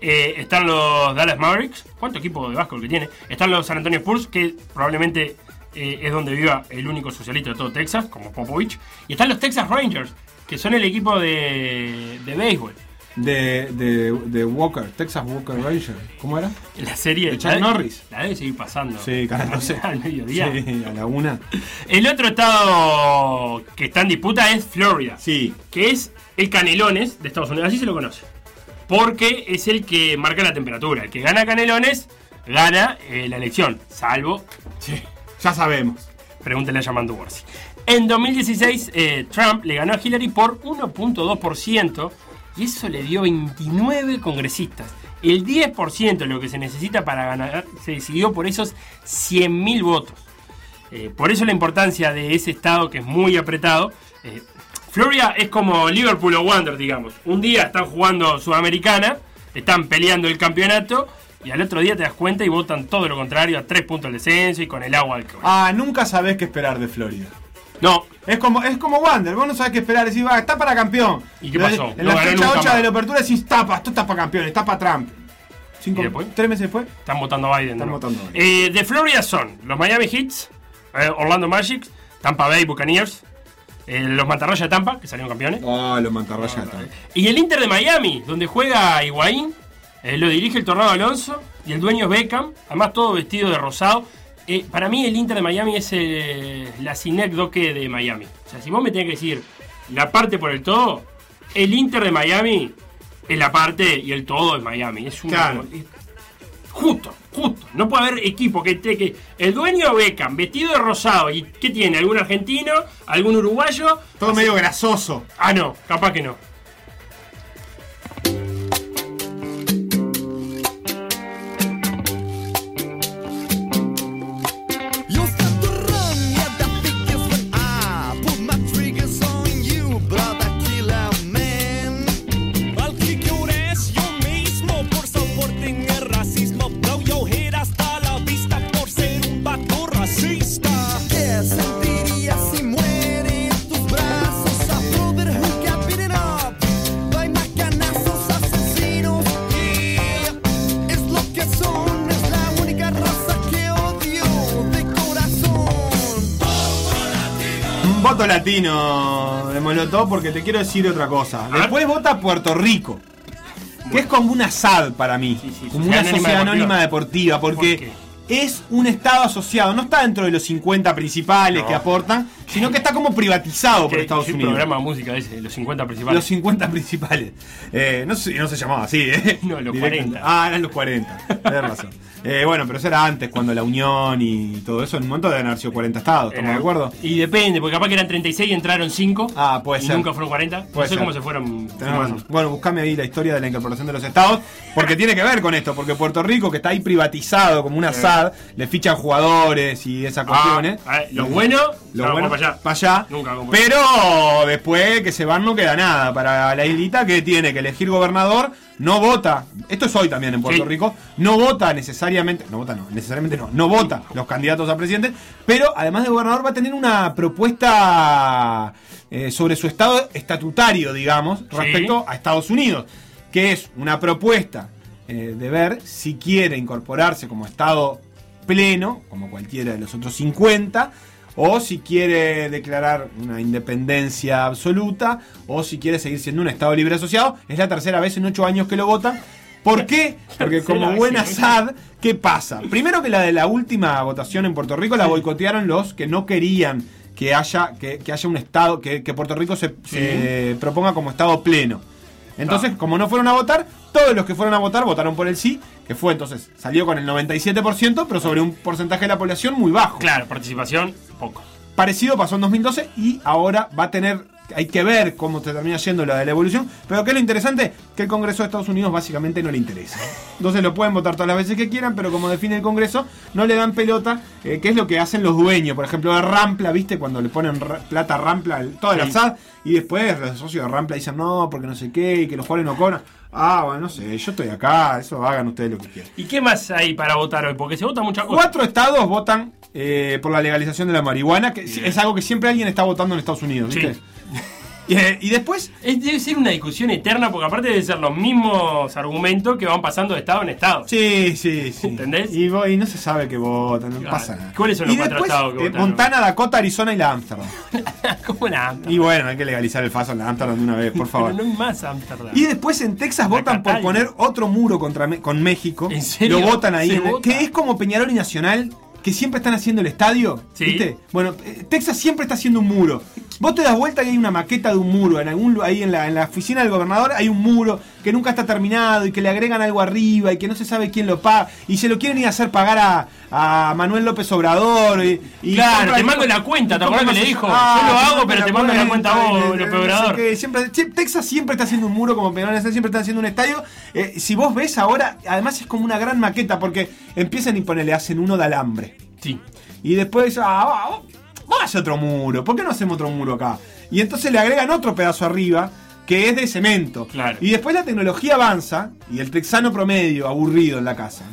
eh, están los Dallas Mavericks, ¿cuánto equipo de básquetbol que tiene? Están los San Antonio Spurs, que probablemente eh, es donde viva el único socialista de todo Texas, como Popovich, y están los Texas Rangers, que son el equipo de, de béisbol. De, de, de Walker, Texas Walker Ranger. ¿Cómo era? La serie De Chuck Norris. La debe seguir pasando. Sí, canal 12. Al mediodía. Sí, a la una. El otro estado que está en disputa es Florida. Sí. que es el Canelones de Estados Unidos, así se lo conoce. Porque es el que marca la temperatura. El que gana Canelones gana eh, la elección, salvo, Ya sabemos. pregúntele a Yamandu Borsi. En 2016, eh, Trump le ganó a Hillary por 1.2% y eso le dio 29 congresistas. El 10% de lo que se necesita para ganar se decidió por esos 100.000 votos. Eh, por eso la importancia de ese estado que es muy apretado. Eh, Florida es como Liverpool o Wander, digamos. Un día están jugando Sudamericana, están peleando el campeonato y al otro día te das cuenta y votan todo lo contrario, a tres puntos del descenso y con el agua al que Ah, nunca sabés qué esperar de Florida. No, Es como, es como Wander, vos no sabés qué esperar, decís, va, está para campeón. ¿Y qué pasó? En No la fecha nunca 8 más. de la apertura decís, tapa, esto está para campeón, está para Trump. ¿Tres meses después? están votando a Biden. Están ¿no? votando a Eh, de Florida son los Miami Heats, eh, Orlando Magic, Tampa Bay Buccaneers, eh, los Mantarraya de Tampa, que salieron campeones. Ah, los mantarrayas están. Y el Inter de Miami, donde juega Higuaín, eh, lo dirige el Tornado Alonso y el dueño es Beckham, además todo vestido de rosado. Eh, para mí el Inter de Miami es eh, la sinécdoque de Miami. O sea, si vos me tenés que decir la parte por el todo, el Inter de Miami es la parte y el todo es Miami. Es un Claro. es- justo, justo. No puede haber equipo que esté que el dueño Beckham vestido de rosado y ¿qué tiene? ¿Algún argentino? ¿Algún uruguayo? Todo medio grasoso. Ah, no, capaz que no. De Molotov porque te quiero decir otra cosa. Después vota Puerto Rico. Que es como una SAD para mí. sí, como una sociedad anónima deportiva. Porque es un estado asociado. No está dentro de los 50 principales que aportan, sino que está como privatizado por ¿Qué- Estados qué Unidos. programa de música ese? Los 50 principales. Los 50 principales. Eh, no, sé, no se llamaba así, ¿eh? No, los Directo. 40. Ah, eran los 40. Tienes razón. Eh, bueno, pero eso era antes, cuando la Unión y todo eso, en un momento deben haber sido 40 estados, ¿estamos de acuerdo? Y depende, porque capaz que eran 36 y entraron 5. Ah, puede y ser. nunca fueron 40. Puede no sé ser. cómo se fueron. Tenés. Bueno, buscame ahí la historia de la incorporación de los estados, porque tiene que ver con esto, porque Puerto Rico, que está ahí privatizado como una SAD, le fichan jugadores y esas cuestiones. Ah, lo bueno, Lo no, bueno, para allá. para allá. Nunca Pero después que se van no queda nada. Para la islita que tiene que elegir gobernador, no vota. Esto es hoy también en Puerto Sí. Rico. No vota necesariamente. No vota, no. Necesariamente no. No vota los candidatos a presidente. Pero además de gobernador va a tener una propuesta eh, sobre su estado estatutario, digamos, Sí. respecto a Estados Unidos. Que es una propuesta eh, de ver si quiere incorporarse como estado pleno, como cualquiera de los otros 50, o si quiere declarar una independencia absoluta, o si quiere seguir siendo un Estado libre asociado. Es la tercera vez en ocho años que lo votan. ¿Por qué? Porque como buena ¿eh? SAD, ¿qué pasa? Primero que la de la última votación en Puerto Rico la boicotearon los que no querían que haya, que, que haya un Estado, que, que Puerto Rico se, se proponga como Estado pleno. Entonces, como no fueron a votar, todos los que fueron a votar votaron por el sí, que fue entonces, salió con el 97%, pero sobre un porcentaje de la población muy bajo. Claro, participación, poco. Parecido pasó en 2012 y ahora va a tener, hay que ver cómo te termina yendo la de la evolución, pero que es lo interesante, que el Congreso de Estados Unidos básicamente no le interesa. Entonces lo pueden votar todas las veces que quieran, pero como define el Congreso, no le dan pelota, eh, que es lo que hacen los dueños. Por ejemplo, de Rampla, ¿viste? Cuando le ponen plata a Rampla, toda la Sí. SAD, y después los socios de Rampla dicen no, porque no sé qué, y que los jugadores no cobran. Ah, bueno, no sé, yo estoy acá, eso hagan ustedes lo que quieran. ¿Y qué más hay para votar hoy? Porque se vota mucha cosa. Cuatro estados votan eh, por la legalización de la marihuana, que es algo que siempre alguien está votando en Estados Unidos, ¿viste? Sí. Y, eh, y después, Es- debe ser una discusión eterna, porque aparte deben ser los mismos argumentos que van pasando de estado en estado. sí, sí, sí. ¿Entendés? Y, y no se sabe que votan, no Claro. pasa nada. ¿Cuáles son los y cuatro después, estados que eh, votaron? Montana, Dakota, Arizona y la Ámsterdam. ¿Cómo la Y bueno, hay que legalizar el faso en la Ámsterdam de una vez, por favor. Pero no hay más Amsterdam. Y después en Texas votan por poner otro muro contra con México. ¿En serio? Lo votan ahí. ¿Se en vota? que es como Peñarol y Nacional, que siempre están haciendo el estadio. Sí. ¿Viste? Bueno, eh, Texas siempre está haciendo un muro. Vos te das vuelta y hay una maqueta de un muro. En algún ahí en la, en la oficina del gobernador hay un muro que nunca está terminado y que le agregan algo arriba y que no se sabe quién lo paga. Y se lo quieren ir a hacer pagar a, a Manuel López Obrador. Y, y Claro, te mando la cuenta, ¿te acordás que le dijo? Yo lo hago, pero te mando la cuenta a vos, López Obrador. siempre, Texas siempre está haciendo un muro como Nacional, siempre está haciendo un estadio. Eh, si vos ves ahora, además es como una gran maqueta porque empiezan y ponele, hacen uno de alambre. Sí. Y después, ah, va, vamos a hacer otro muro. ¿Por qué no hacemos otro muro acá? Y entonces le agregan otro pedazo arriba que es de cemento. Claro. Y después la tecnología avanza y el texano promedio, aburrido en la casa.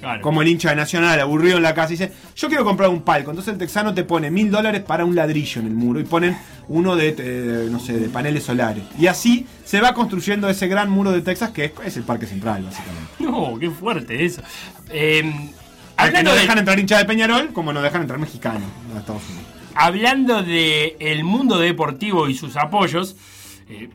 Claro. Como el hincha de Nacional, aburrido en la casa, dice, yo quiero comprar un palco. Entonces el texano te pone mil dólares para un ladrillo en el muro y ponen uno de, eh, no sé, de paneles solares. Y así se va construyendo ese gran muro de Texas que es, es el Parque Central, básicamente. No, qué fuerte eso. Eh, hablando, no de, dejan entrar hinchas de Peñarol, como no dejan entrar mexicanos a Estados Unidos. Hablando de el mundo deportivo y sus apoyos, eh,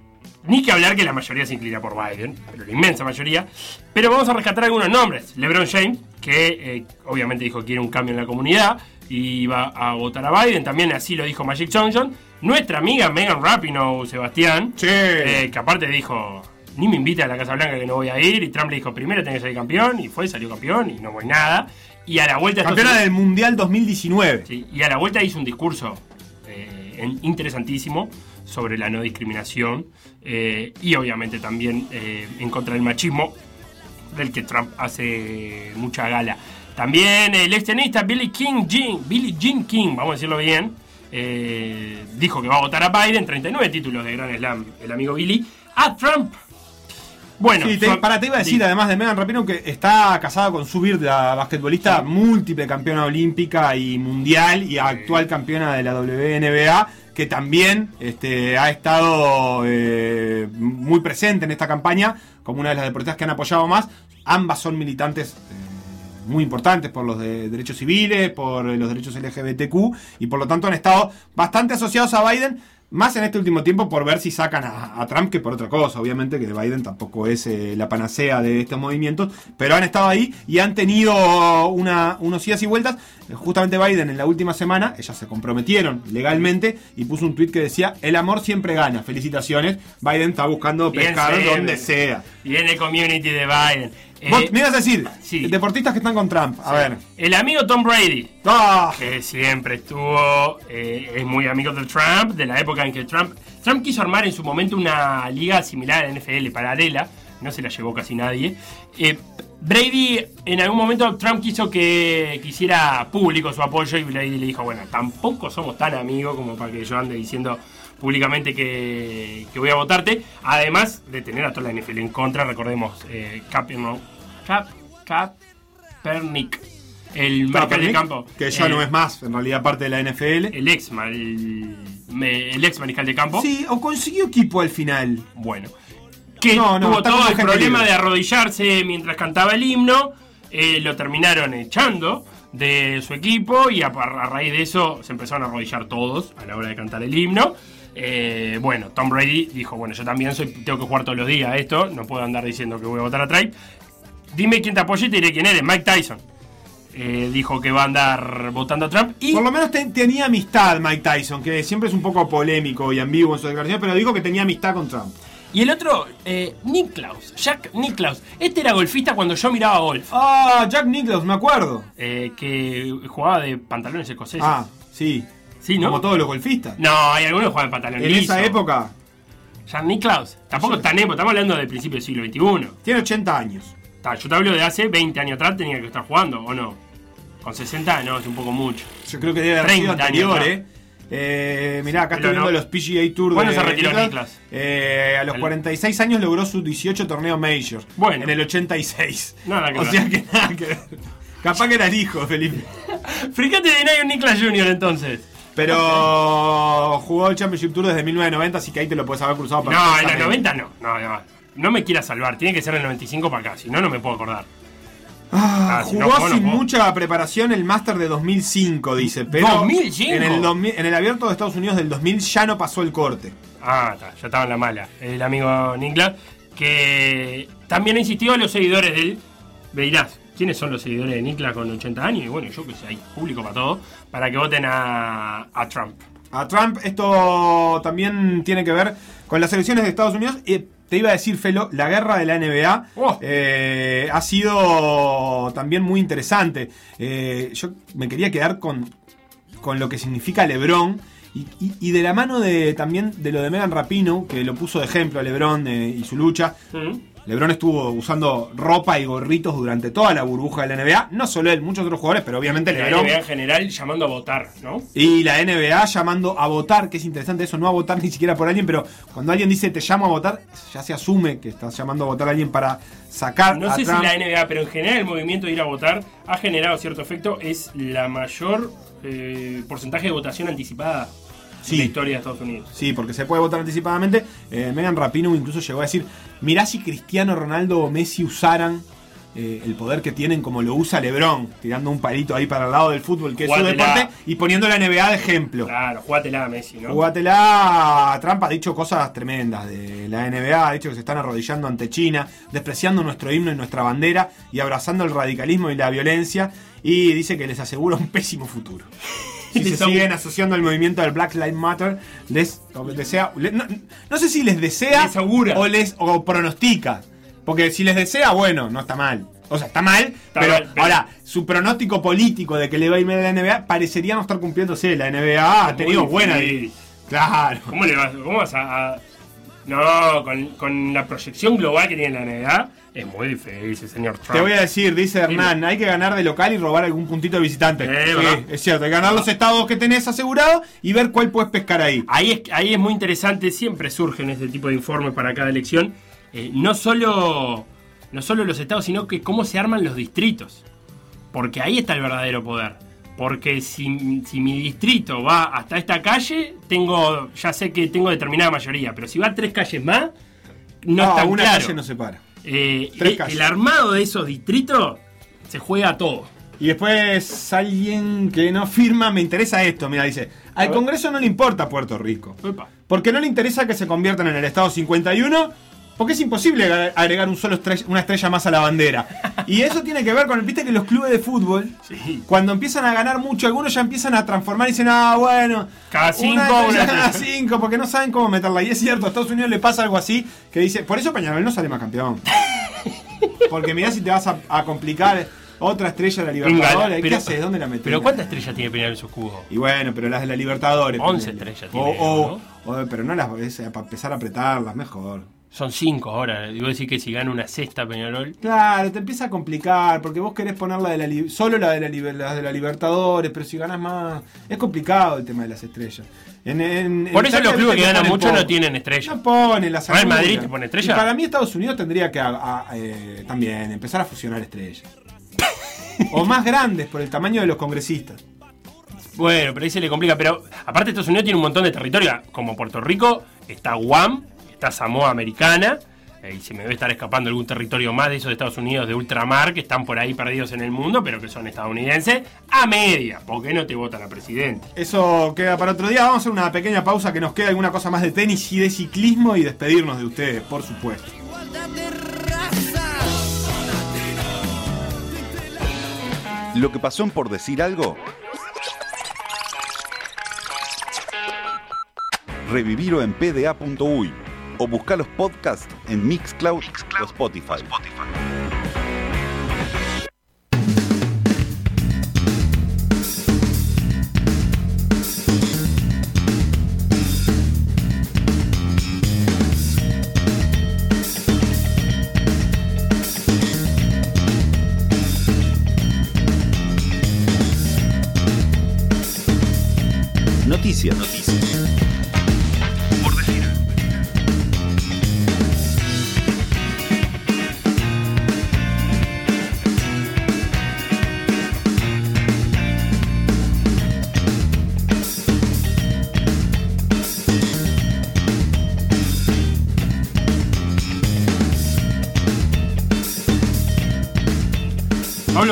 ni que hablar que la mayoría se inclina por Biden, pero la inmensa mayoría. Pero vamos a rescatar algunos nombres. LeBron James, que eh, obviamente dijo que quiere un cambio en la comunidad y va a votar a Biden. También así lo dijo Magic Johnson. Nuestra amiga Megan Rapinoe, Sebastián, Sí. eh, que aparte dijo, ni me invita a la Casa Blanca que no voy a ir. Y Trump le dijo, primero tenés que salir campeón. Y fue, salió campeón y no voy nada. Y a la vuelta... Campeona del Mundial 2019. Sí, y a la vuelta hizo un discurso eh, interesantísimo sobre la no discriminación eh, y obviamente también eh, en contra del machismo del que Trump hace mucha gala. También el ex tenista Billy King Jean, Billy Jean King, vamos a decirlo bien, dijo que va a votar a Biden, 39 títulos de Grand Slam, el amigo Billy, a Trump. Bueno, Sí, te, son- para, te iba a decir, sí. además de Megan Rapinoe, que está casada con Subir, la basquetbolista múltiple campeona olímpica y mundial y actual campeona de la WNBA, que también este, ha estado eh, muy presente en esta campaña como una de las deportistas que han apoyado más. Ambas son militantes eh, muy importantes por los de derechos civiles, por los derechos LGBTQ y por lo tanto han estado bastante asociados a Biden. Más en este último tiempo por ver si sacan a, a Trump que por otra cosa. Obviamente que Biden tampoco es eh, la panacea de estos movimientos, pero han estado ahí y han tenido una, unos idas y vueltas. Eh, Justamente Biden en la última semana, ellas se comprometieron legalmente y puso un tuit que decía, el amor siempre gana. Felicitaciones. Biden está buscando pescar donde sea. Viene community de Biden. Eh, Vos me ibas a decir, sí. deportistas que están con Trump. A ver. el amigo Tom Brady, Ah, que siempre estuvo, eh, es muy amigo de Trump, de la época en que Trump, Trump quiso armar en su momento una liga similar a la NFL, paralela, no se la llevó casi nadie. Eh, Brady, en algún momento Trump quiso que quisiera público su apoyo y Brady le dijo, bueno, tampoco somos tan amigos como para que yo ande diciendo públicamente que, que voy a votarte, además de tener a toda la NFL en contra, recordemos, eh, no, Cap, Kaepernick, el mariscal de campo. Que ya Eh, no es más, en realidad, parte de la NFL. el ex, el, el ex mariscal de campo. Sí, o consiguió equipo al final. Bueno. Que No, no, tuvo todo el problema libre. de arrodillarse mientras cantaba el himno. eh, lo terminaron echando de su equipo y a, a raíz de eso se empezaron a arrodillar todos a la hora de cantar el himno. Eh, bueno, Tom Brady dijo, bueno, yo también soy, tengo que jugar todos los días esto, no puedo andar diciendo que voy a votar a Trump. Dime quién te apoya y te diré quién eres, Mike Tyson. Eh, dijo que va a andar votando a Trump y Por lo menos te- tenía amistad Mike Tyson, que siempre es un poco polémico y ambiguo en su declaración, pero dijo que tenía amistad con Trump. Y el otro, eh, Niklaus, Jack Niklaus. Este era golfista cuando yo miraba golf. Ah, Jack Nicklaus, me acuerdo. eh, que jugaba de pantalones escoceses. Ah, sí. sí, ¿no? Como todos los golfistas. No, hay algunos que juegan de pantalones En esa época, Jack Niklaus. Tampoco tan época, estamos hablando del principio del siglo XXI. tiene 80 años. Ta, yo te hablo de hace 20 años atrás, tenía que estar jugando, ¿o no? Con 60 no, es un poco mucho. Yo creo que debe haber sido 30 años, anterior, eh. Eh, mirá, acá Pero estoy viendo no. los PGA Tour ¿Cuándo de se retiró Nicklaus. Nicklaus? Eh, a los El- 46 años logró su 18 torneo Major. Bueno. En el 86. Nada que o ver. sea que nada que ver. Capaz que era el hijo, Felipe. Fíjate de un Niklaus Jr. entonces. Pero jugó el Championship Tour desde 1990, así que ahí te lo puedes haber cruzado No, en los perfectamente. 90 no. No, no. No me quieras salvar, tiene que ser el 95 para acá, si no, no me puedo acordar. Ah, Ah, jugó no juego, no sin mucha preparación el Master de 2005, dice. Pero 2005. En el, 2000 en el abierto de Estados Unidos del 2000 ya no pasó el corte. Ah, está, ya estaba en la mala. El amigo Niklas, que también ha insistido a los seguidores del. Me dirás, ¿quiénes son los seguidores de Niklas con 80 años? Y bueno, yo que sé, hay público para todo, para que voten a, a Trump. A Trump esto también tiene que ver con las elecciones de Estados Unidos. Y te iba a decir, Felo, la guerra de la NBA Oh. eh, ha sido también muy interesante. Eh, yo me quería quedar con, con lo que significa LeBron. Y, y- y de la mano de también de lo de Megan Rapino, que lo puso de ejemplo a LeBron eh, y su lucha. LeBron estuvo usando ropa y gorritos durante toda la burbuja de la NBA. No solo él, muchos otros jugadores, pero obviamente La LeBron. NBA en general llamando a votar, ¿no? Y la NBA llamando a votar, que es interesante eso, no a votar ni siquiera por alguien, pero cuando alguien dice te llamo a votar, ya se asume que estás llamando a votar a alguien para sacar No a sé si la NBA, pero en general el movimiento de ir a votar ha generado cierto efecto. Es la mayor eh, porcentaje de votación anticipada Sí. la historia de Estados Unidos. Sí, porque se puede votar anticipadamente. Eh, Megan Rapinoe incluso llegó a decir, mirá si Cristiano Ronaldo o Messi usaran eh, el poder que tienen como lo usa LeBron, tirando un palito ahí para el lado del fútbol, que es su deporte, y poniendo la NBA de ejemplo. Claro, jugátela Messi, ¿no? Jugátela. Trump ha dicho cosas tremendas de la NBA, ha dicho que se están arrodillando ante China, despreciando nuestro himno y nuestra bandera y abrazando el radicalismo y la violencia. Y dice que les asegura un pésimo futuro. Si se siguen asociando al movimiento del Black Lives Matter, les desea. no, no sé si les desea Les augura. o les o pronostica. Porque si les desea, bueno, no está mal. O sea, está mal, pero, mal, pero- ahora, su pronóstico político de que le va a ir mal a la NBA parecería no estar cumpliéndose. La NBA ha tenido buena. Claro. ¿Cómo le vas, cómo vas a, a- No, con, con la proyección global que tiene la NBA, es muy difícil, señor Trump. Te voy a decir, dice Hernán, hay que ganar de local y robar algún puntito de visitante. Eh, Sí, es cierto, hay que ganar los estados que tenés asegurados y ver cuál puedes pescar ahí. Ahí es, ahí es muy interesante, siempre surgen este tipo de informes para cada elección. eh, no, solo, no solo los estados, sino que cómo se arman los distritos. Porque ahí está el verdadero poder. Porque si, si mi distrito va hasta esta calle, tengo ya sé que tengo determinada mayoría. Pero si va tres calles más, no, No, es tan una claro. calle no se para. Eh, Tres el- calles. el armado de esos distritos se juega a todo. Y después alguien que no firma, me interesa esto, mira, dice, al. Congreso no le importa Puerto Rico. Porque no le interesa que se conviertan en el Estado 51, porque es imposible agre- agregar un solo estrella- una estrella más a la bandera. Y eso tiene que ver con, viste que los clubes de fútbol, Sí. cuando empiezan a ganar mucho, algunos ya empiezan a transformar y dicen, ah, bueno, Cada cinco, una cada estrella". cinco, porque no saben cómo meterla. Y es cierto, a Estados Unidos le pasa algo así, que dice, por eso Peñarol no sale más campeón. Porque mirá si te vas a, a complicar otra estrella de la Libertadores, ¿qué pero- haces? ¿Dónde la metes? Pero ¿cuántas estrellas tiene Peñarol en su escudo? Y bueno, pero las de la Libertadores. 11 ponele. estrellas O- tiene, o- o- pero no las es, para empezar a apretarlas, mejor. Son cinco ahora. Digo decir que si gana una sexta Peñarol. Claro, te empieza a complicar, porque vos querés poner la de la solo la de la, las de la Libertadores, pero si ganas más. Es complicado el tema de las estrellas. En- en- Por en eso los clubes que ganan mucho poco. no tienen estrella. No ponen la Real Madrid te pone estrella. Y para mí Estados Unidos tendría que a- a- eh, también empezar a fusionar estrellas. o más grandes por el tamaño de los congresistas. Bueno, pero ahí se le complica. Pero aparte Estados Unidos tiene un montón de territorio. Como Puerto Rico, está Guam, está Samoa Americana. eh, Y se me debe estar escapando algún territorio más de esos de Estados Unidos de ultramar que están por ahí perdidos en el mundo, pero que son estadounidenses a media. ¿Por qué no te votan a presidente? Eso queda para otro día. Vamos a hacer una pequeña pausa que nos queda alguna cosa más de tenis y de ciclismo y despedirnos de ustedes, por supuesto. Igualdad de raza. Lo que pasó en por decir algo. Revivirlo en pda.uy o buscar los podcasts en Mixcloud, o Spotify. Noticias. Noticias.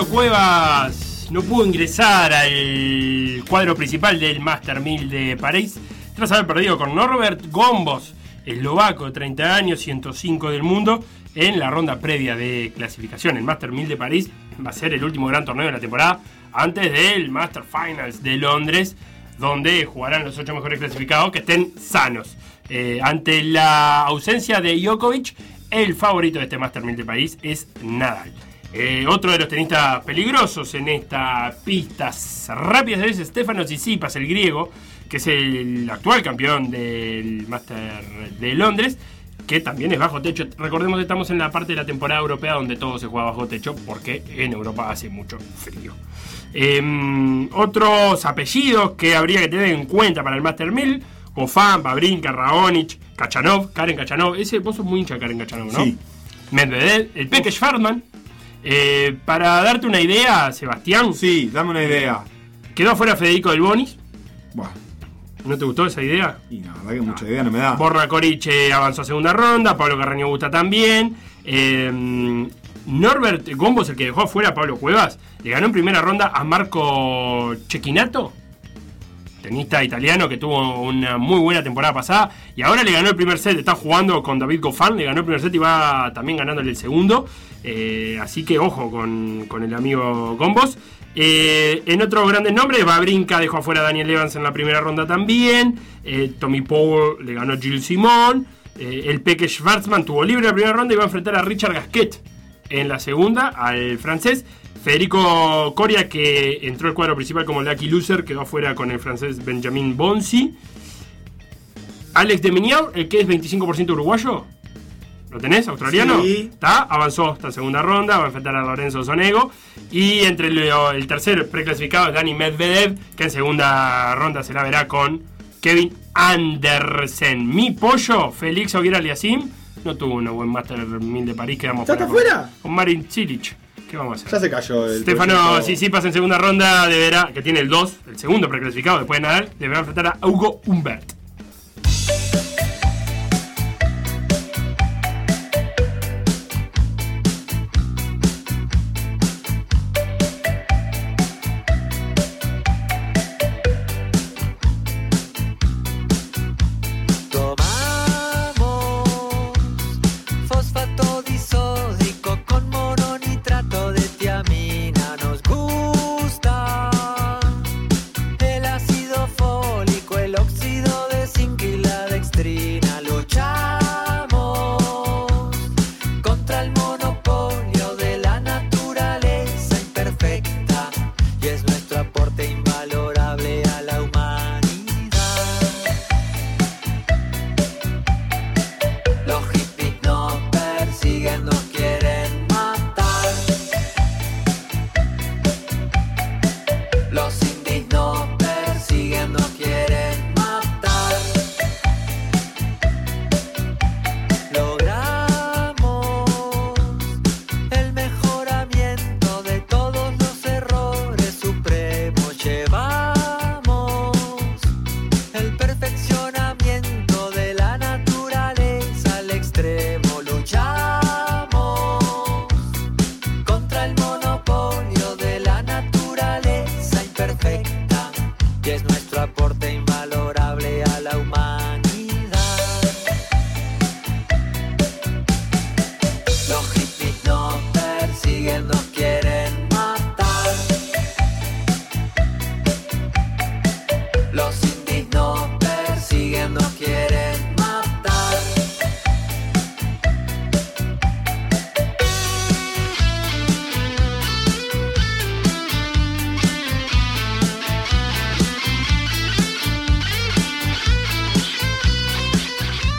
Cuevas no pudo ingresar al cuadro principal del Master 1000 de París tras haber perdido con Norbert Gombos, eslovaco de 30 años, 105 del mundo, en la ronda previa de clasificación. El Master 1000 de París va a ser el último gran torneo de la temporada antes del Master Finals de Londres, donde jugarán los ocho mejores clasificados que estén sanos. Eh, ante la ausencia de Djokovic, el favorito de este Master 1000 de París es Nadal. Eh, otro de los tenistas peligrosos en esta pista rápida es Stefanos Tsitsipas, el griego, que es el actual campeón del Master de Londres, que también es bajo techo. Recordemos que estamos en la parte de la temporada europea donde todo se juega bajo techo, porque en Europa hace mucho frío. Eh, otros apellidos que habría que tener en cuenta para el Master 1000, Gofán, Babrinka, Raonic, Kachanov, Karen Kachanov. Ese, vos sos muy hincha de Karen Kachanov, ¿no? Sí. Medvedev, el Peque Schwartzman. Eh, para darte una idea, Sebastián, Sí, dame una idea. quedó afuera Federico del Bonis. Buah, ¿No te gustó esa idea? y la verdad que mucha idea no me da. Borra Coric eh, avanzó a segunda ronda, Pablo Carreño gusta también. Eh, Norbert Gombos, el que dejó afuera a Pablo Cuevas, le ganó en primera ronda a Marco Cecchinato, tenista italiano que tuvo una muy buena temporada pasada y ahora le ganó el primer set, está jugando con David Goffin, le ganó el primer set y va también ganándole el segundo. Eh, así que ojo con, con el amigo Gombos. Eh, en otros grandes nombres, Babrinka dejó afuera a Daniel Evans en la primera ronda también. Eh, Tommy Powell le ganó a Gilles Simon. Eh, el Peque Schwarzman tuvo libre la primera ronda y va a enfrentar a Richard Gasquet en la segunda, al francés. Federico Coria, que entró al cuadro principal como lucky loser, quedó afuera con el francés Benjamin Bonsi. Alex de Miniao, el que es 25% uruguayo. ¿Lo tenés? ¿Australiano? Sí. Está, avanzó hasta segunda ronda, va a enfrentar a Lorenzo Sonego. Y entre el, el tercer preclasificado es Dani Medvedev, que en segunda ronda se la verá con Kevin Andersen. Mi pollo, Félix Oguera Aliasim, no tuvo un buen Master 1000 de París, quedamos ¿Ya está fuera con-? Con Marin Cilic. ¿Qué vamos a hacer? Ya se cayó el. Stefano proyecto. si sí pasa en segunda ronda, deberá, que tiene el 2, el segundo preclasificado después de Nadal, deberá enfrentar a Hugo Humbert.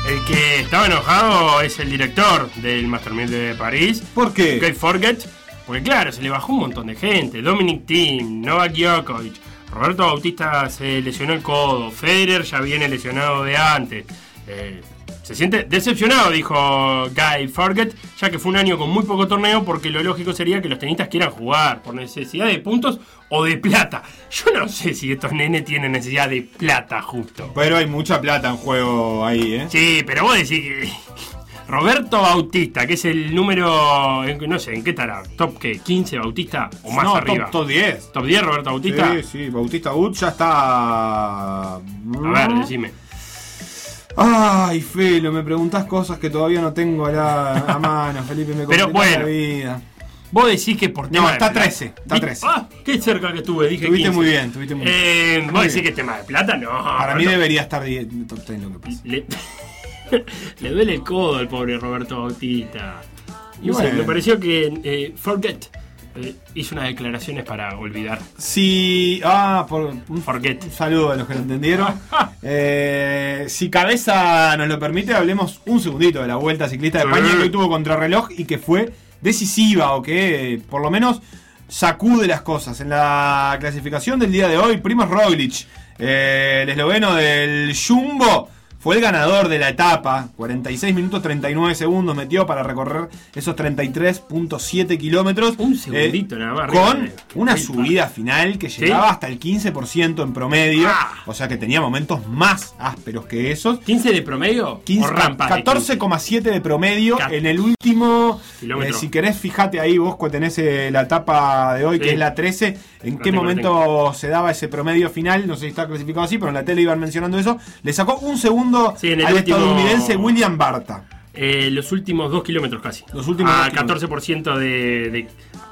El que estaba enojado es el director del Master 1000 de París, ¿Por qué? Guy Forget, porque claro, se le bajó un montón de gente. Dominic Thiem, Novak Djokovic, Roberto Bautista se lesionó el codo, Federer ya viene lesionado de antes. Eh, se siente decepcionado, dijo Guy Forget, ya que fue un año con muy poco torneo, porque lo lógico sería que los tenistas quieran jugar por necesidad de puntos o de plata. Yo no sé si estos nenes tienen necesidad de plata justo. Pero hay mucha plata en juego ahí, ¿eh? Sí, pero vos decís que. Roberto Bautista, que es el número. No sé, ¿en qué estará? ¿Top qué? ¿15 Bautista? ¿O más no, arriba? Top, top 10. ¿Top 10 Roberto Bautista? Sí, sí, Bautista Wood ya está. A ver, decime. Ay, Felo, me preguntás cosas que todavía no tengo a, la, a mano, Felipe, me Pero bueno. la vida. Vos decís que por tema No, de está plata- 13, está Di- 13. Ah, qué cerca que estuve, dije Tuviste 15. muy bien, tuviste muy bien. Eh, Muy vos decís bien. que tema de plata, no. Para mí no. debería estar 10, top 10 lo que pasa. Le, le duele el codo al pobre Roberto Bautista. Y bueno. me pareció que eh, Forget eh, hizo unas declaraciones para olvidar. Si. Ah, por. Un, Forget. un saludo a los que lo entendieron. Eh, si cabeza nos lo permite, hablemos un segundito de la vuelta ciclista de Sí. España que hoy tuvo contrarreloj y que fue decisiva o que por lo menos sacude las cosas. En la clasificación del día de hoy, Primoz Roglic, eh, el esloveno del Jumbo, fue el ganador de la etapa. 46 minutos 39 segundos metió para recorrer esos 33.7 kilómetros. Un segundito nada más, Con de- una subida final que ¿Sí? llegaba hasta el 15% en promedio. Ah. O sea que tenía momentos más ásperos que esos. ¿15 de promedio? 15, o rampa de 14,7 de promedio Cat- en el último. Eh, si querés, fíjate ahí, vos tenés eh, la etapa de hoy, Sí. que es la 13. ¿En qué momento se daba ese promedio final? No sé si está clasificado así, pero en la tele iban mencionando eso. Le sacó un segundo Sí, en el al último- estadounidense William Barta. Eh, los últimos dos kilómetros casi. Los últimos A dos kilómetros. 14% de, de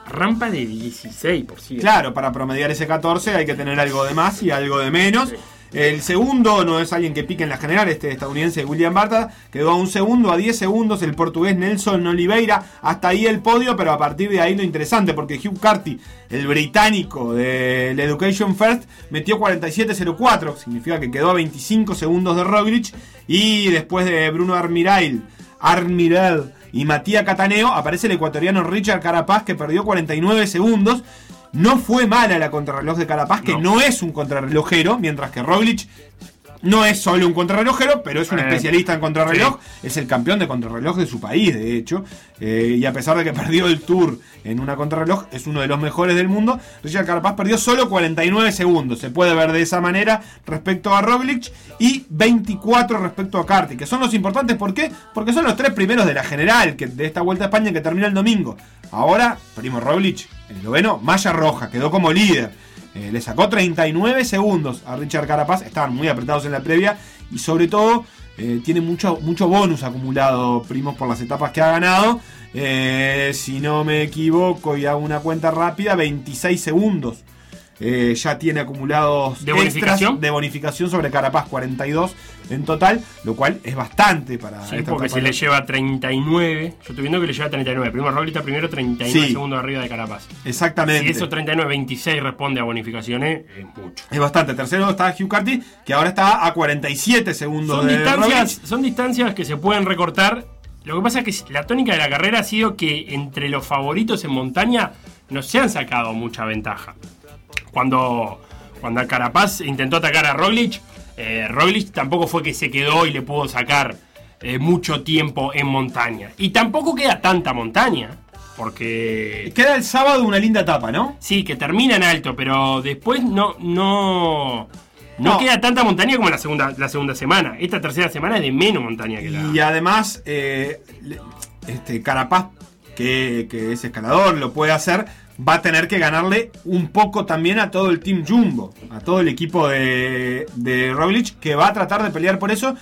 rampa de 16%. Claro, para promediar ese 14 hay que tener algo de más y algo de menos. El segundo no es alguien que pique en la general, este estadounidense William Barta, quedó a un segundo, a 10 segundos el portugués Nelson Oliveira, hasta ahí el podio, pero a partir de ahí lo interesante, porque Hugh Carty, el británico del Education First, metió 47.04, significa que quedó a 25 segundos de Roglic, y después de Bruno Armirail, Armirel y Matías Cataneo, aparece el ecuatoriano Richard Carapaz, que perdió 49 segundos, no fue mala la contrarreloj de Carapaz, que No. no, es un contrarrelojero, mientras que Roglic No es solo un contrarrelojero, pero es un Eh, especialista en contrarreloj. Es el campeón de contrarreloj de su país, de hecho. Eh, y a pesar de que perdió el Tour en una contrarreloj, es uno de los mejores del mundo. Richard Carapaz perdió solo 49 segundos. Se puede ver de esa manera respecto a Roglic. Y 24 respecto a Carti, que son los importantes. ¿Por qué? Porque son los tres primeros de la general que, de esta Vuelta a España que termina el domingo. Ahora, Primo Roglic, el noveno, malla roja, quedó como líder. Eh, le sacó 39 segundos a Richard Carapaz. Estaban muy apretados en la previa. Y sobre todo, eh, tiene mucho, mucho bonus acumulado, primos, por las etapas que ha ganado. Eh, si no me equivoco y hago una cuenta rápida, 26 segundos. Eh, ya tiene acumulados ¿De bonificación? de bonificación sobre Carapaz, 42 en total, lo cual es bastante para Sí, esta porque si le lleva 39, yo estoy viendo que le lleva 39. Primero Roglic primero 39 Sí. segundos arriba de Carapaz. Exactamente. Si esos 39, 26 responde a bonificaciones, es mucho. Es bastante. Tercero está Hugh Carty, que ahora está a 47 segundos Son de distancias, Roglic. son distancias que se pueden recortar. Lo que pasa es que la tónica de la carrera ha sido que entre los favoritos en montaña no se han sacado mucha ventaja. Cuando, cuando Carapaz intentó atacar a Roglic, eh, Roglic tampoco fue que se quedó y le pudo sacar eh, mucho tiempo en montaña. Y tampoco queda tanta montaña, porque... Queda el sábado una linda etapa, ¿no? Sí, que termina en alto, pero después no, no, no, No. queda tanta montaña como la segunda, la segunda semana. Esta tercera semana es de menos montaña que la. Y además, eh, este Carapaz, que, que es escalador, lo puede hacer, va a tener que ganarle un poco también a todo el Team Jumbo, a todo el equipo de, de Roglic, que va a tratar de pelear por eso.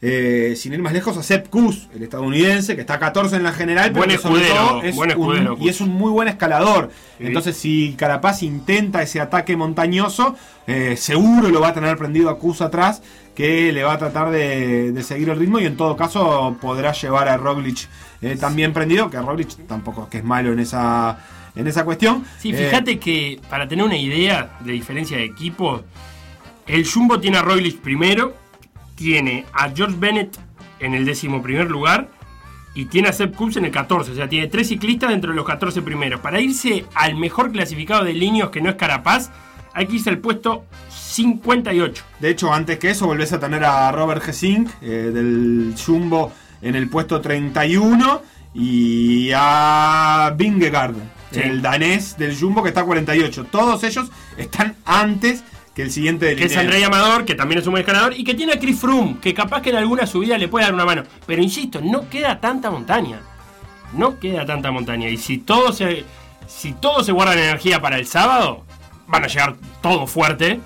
eh, sin ir más lejos, a Sepp Kuss, el estadounidense, que está a 14 en la general, pero Buen escudero, todo es buen un- y es un muy buen escalador. Sí. Entonces, si Carapaz intenta ese ataque montañoso, eh, seguro lo va a tener prendido a Kuss atrás, que le va a tratar de, de seguir el ritmo y en todo caso podrá llevar a Roglic eh, también prendido, que Roglic tampoco es que es malo en esa, en esa cuestión. Sí, Eh, fíjate que para tener una idea de diferencia de equipos, el Jumbo tiene a Roglic primero, tiene a George Bennett en el décimo primer lugar y tiene a Sepp Kuss en el 14. O sea, tiene tres ciclistas dentro de los 14 primeros. Para irse al mejor clasificado de líneas que no es Carapaz, hay que irse al puesto 58. De hecho, antes que eso, volvés a tener a Robert Gesink eh, del Jumbo en el puesto 31 y a Vingegaard, Sí. el danés del Jumbo que está a 48. Todos ellos están antes que el siguiente del Que es André Amador, que también es un buen escalador, y que tiene a Chris Froome, que capaz que en alguna subida le puede dar una mano. Pero insisto, no queda tanta montaña. No queda tanta montaña. Y si todo se, si todo se guarda en energía para el sábado, van a llegar todo fuerte.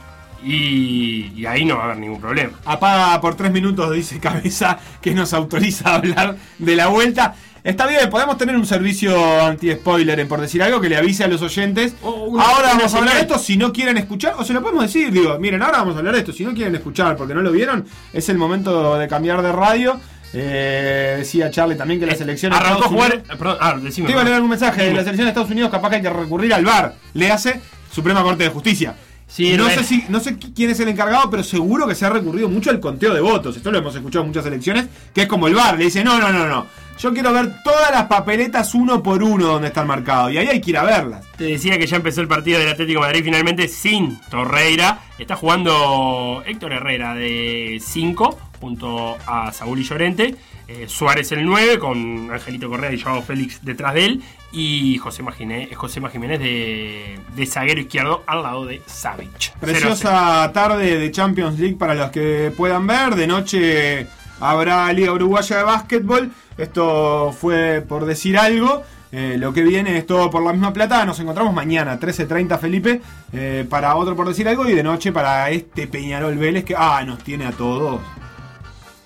Y, y ahí no va a haber ningún problema. Apaga por tres minutos, dice Cabeza, que nos autoriza a hablar de la vuelta. Está bien, podemos tener un servicio anti-spoiler, en por decir algo, que le avise a los oyentes. Una- ahora una vamos a hablar de esto, si no quieren escuchar, o se lo podemos decir, digo, miren, ahora vamos a hablar de esto, si no quieren escuchar, porque no lo vieron, es el momento de cambiar de radio. Eh, decía Charlie también que la selección... de Arrancó jugar. Unidos- eh, Perdón, ah, decime. Te iba a leer un mensaje Dime. la selección de Estados Unidos, capaz que hay que recurrir al VAR. Le hace Suprema Corte de Justicia. Sí, no, sé si, no sé qui- quién es el encargado, pero seguro que se ha recurrido mucho al conteo de votos. Esto lo hemos escuchado en muchas elecciones, que es como el VAR. Le dice, no, no, no, no. Yo quiero ver todas las papeletas uno por uno donde están marcados. Y ahí hay que ir a verlas. Te decía que ya empezó el partido del Atlético de Madrid finalmente sin Torreira. Está jugando Héctor Herrera de 5 junto a Saúl y Llorente. Eh, Suárez el 9 con Angelito Correa y Joao Félix detrás de él. Y José Jiménez, José Jiménez de, de zaguero izquierdo al lado de Savic. Preciosa tarde de Champions League para los que puedan ver. De noche habrá Liga Uruguaya de Básquetbol. Esto fue por decir algo. Eh, lo que viene es todo por la misma plata. Nos encontramos mañana, 13.30, Felipe, eh, para otro por decir algo. Y de noche para este Peñarol Vélez que, ah, nos tiene a todos.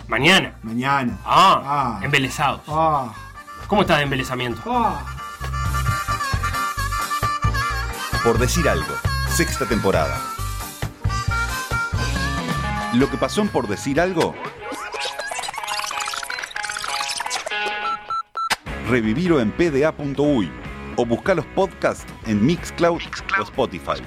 Mañana. Mañana. Ah, Ah. embelesados. Ah, ¿Cómo está de embelezamiento? ah. Por decir algo, sexta temporada. Lo que pasó en Por decir algo. Revivirlo en pda.uy o buscar los podcasts en Mixcloud, o Spotify.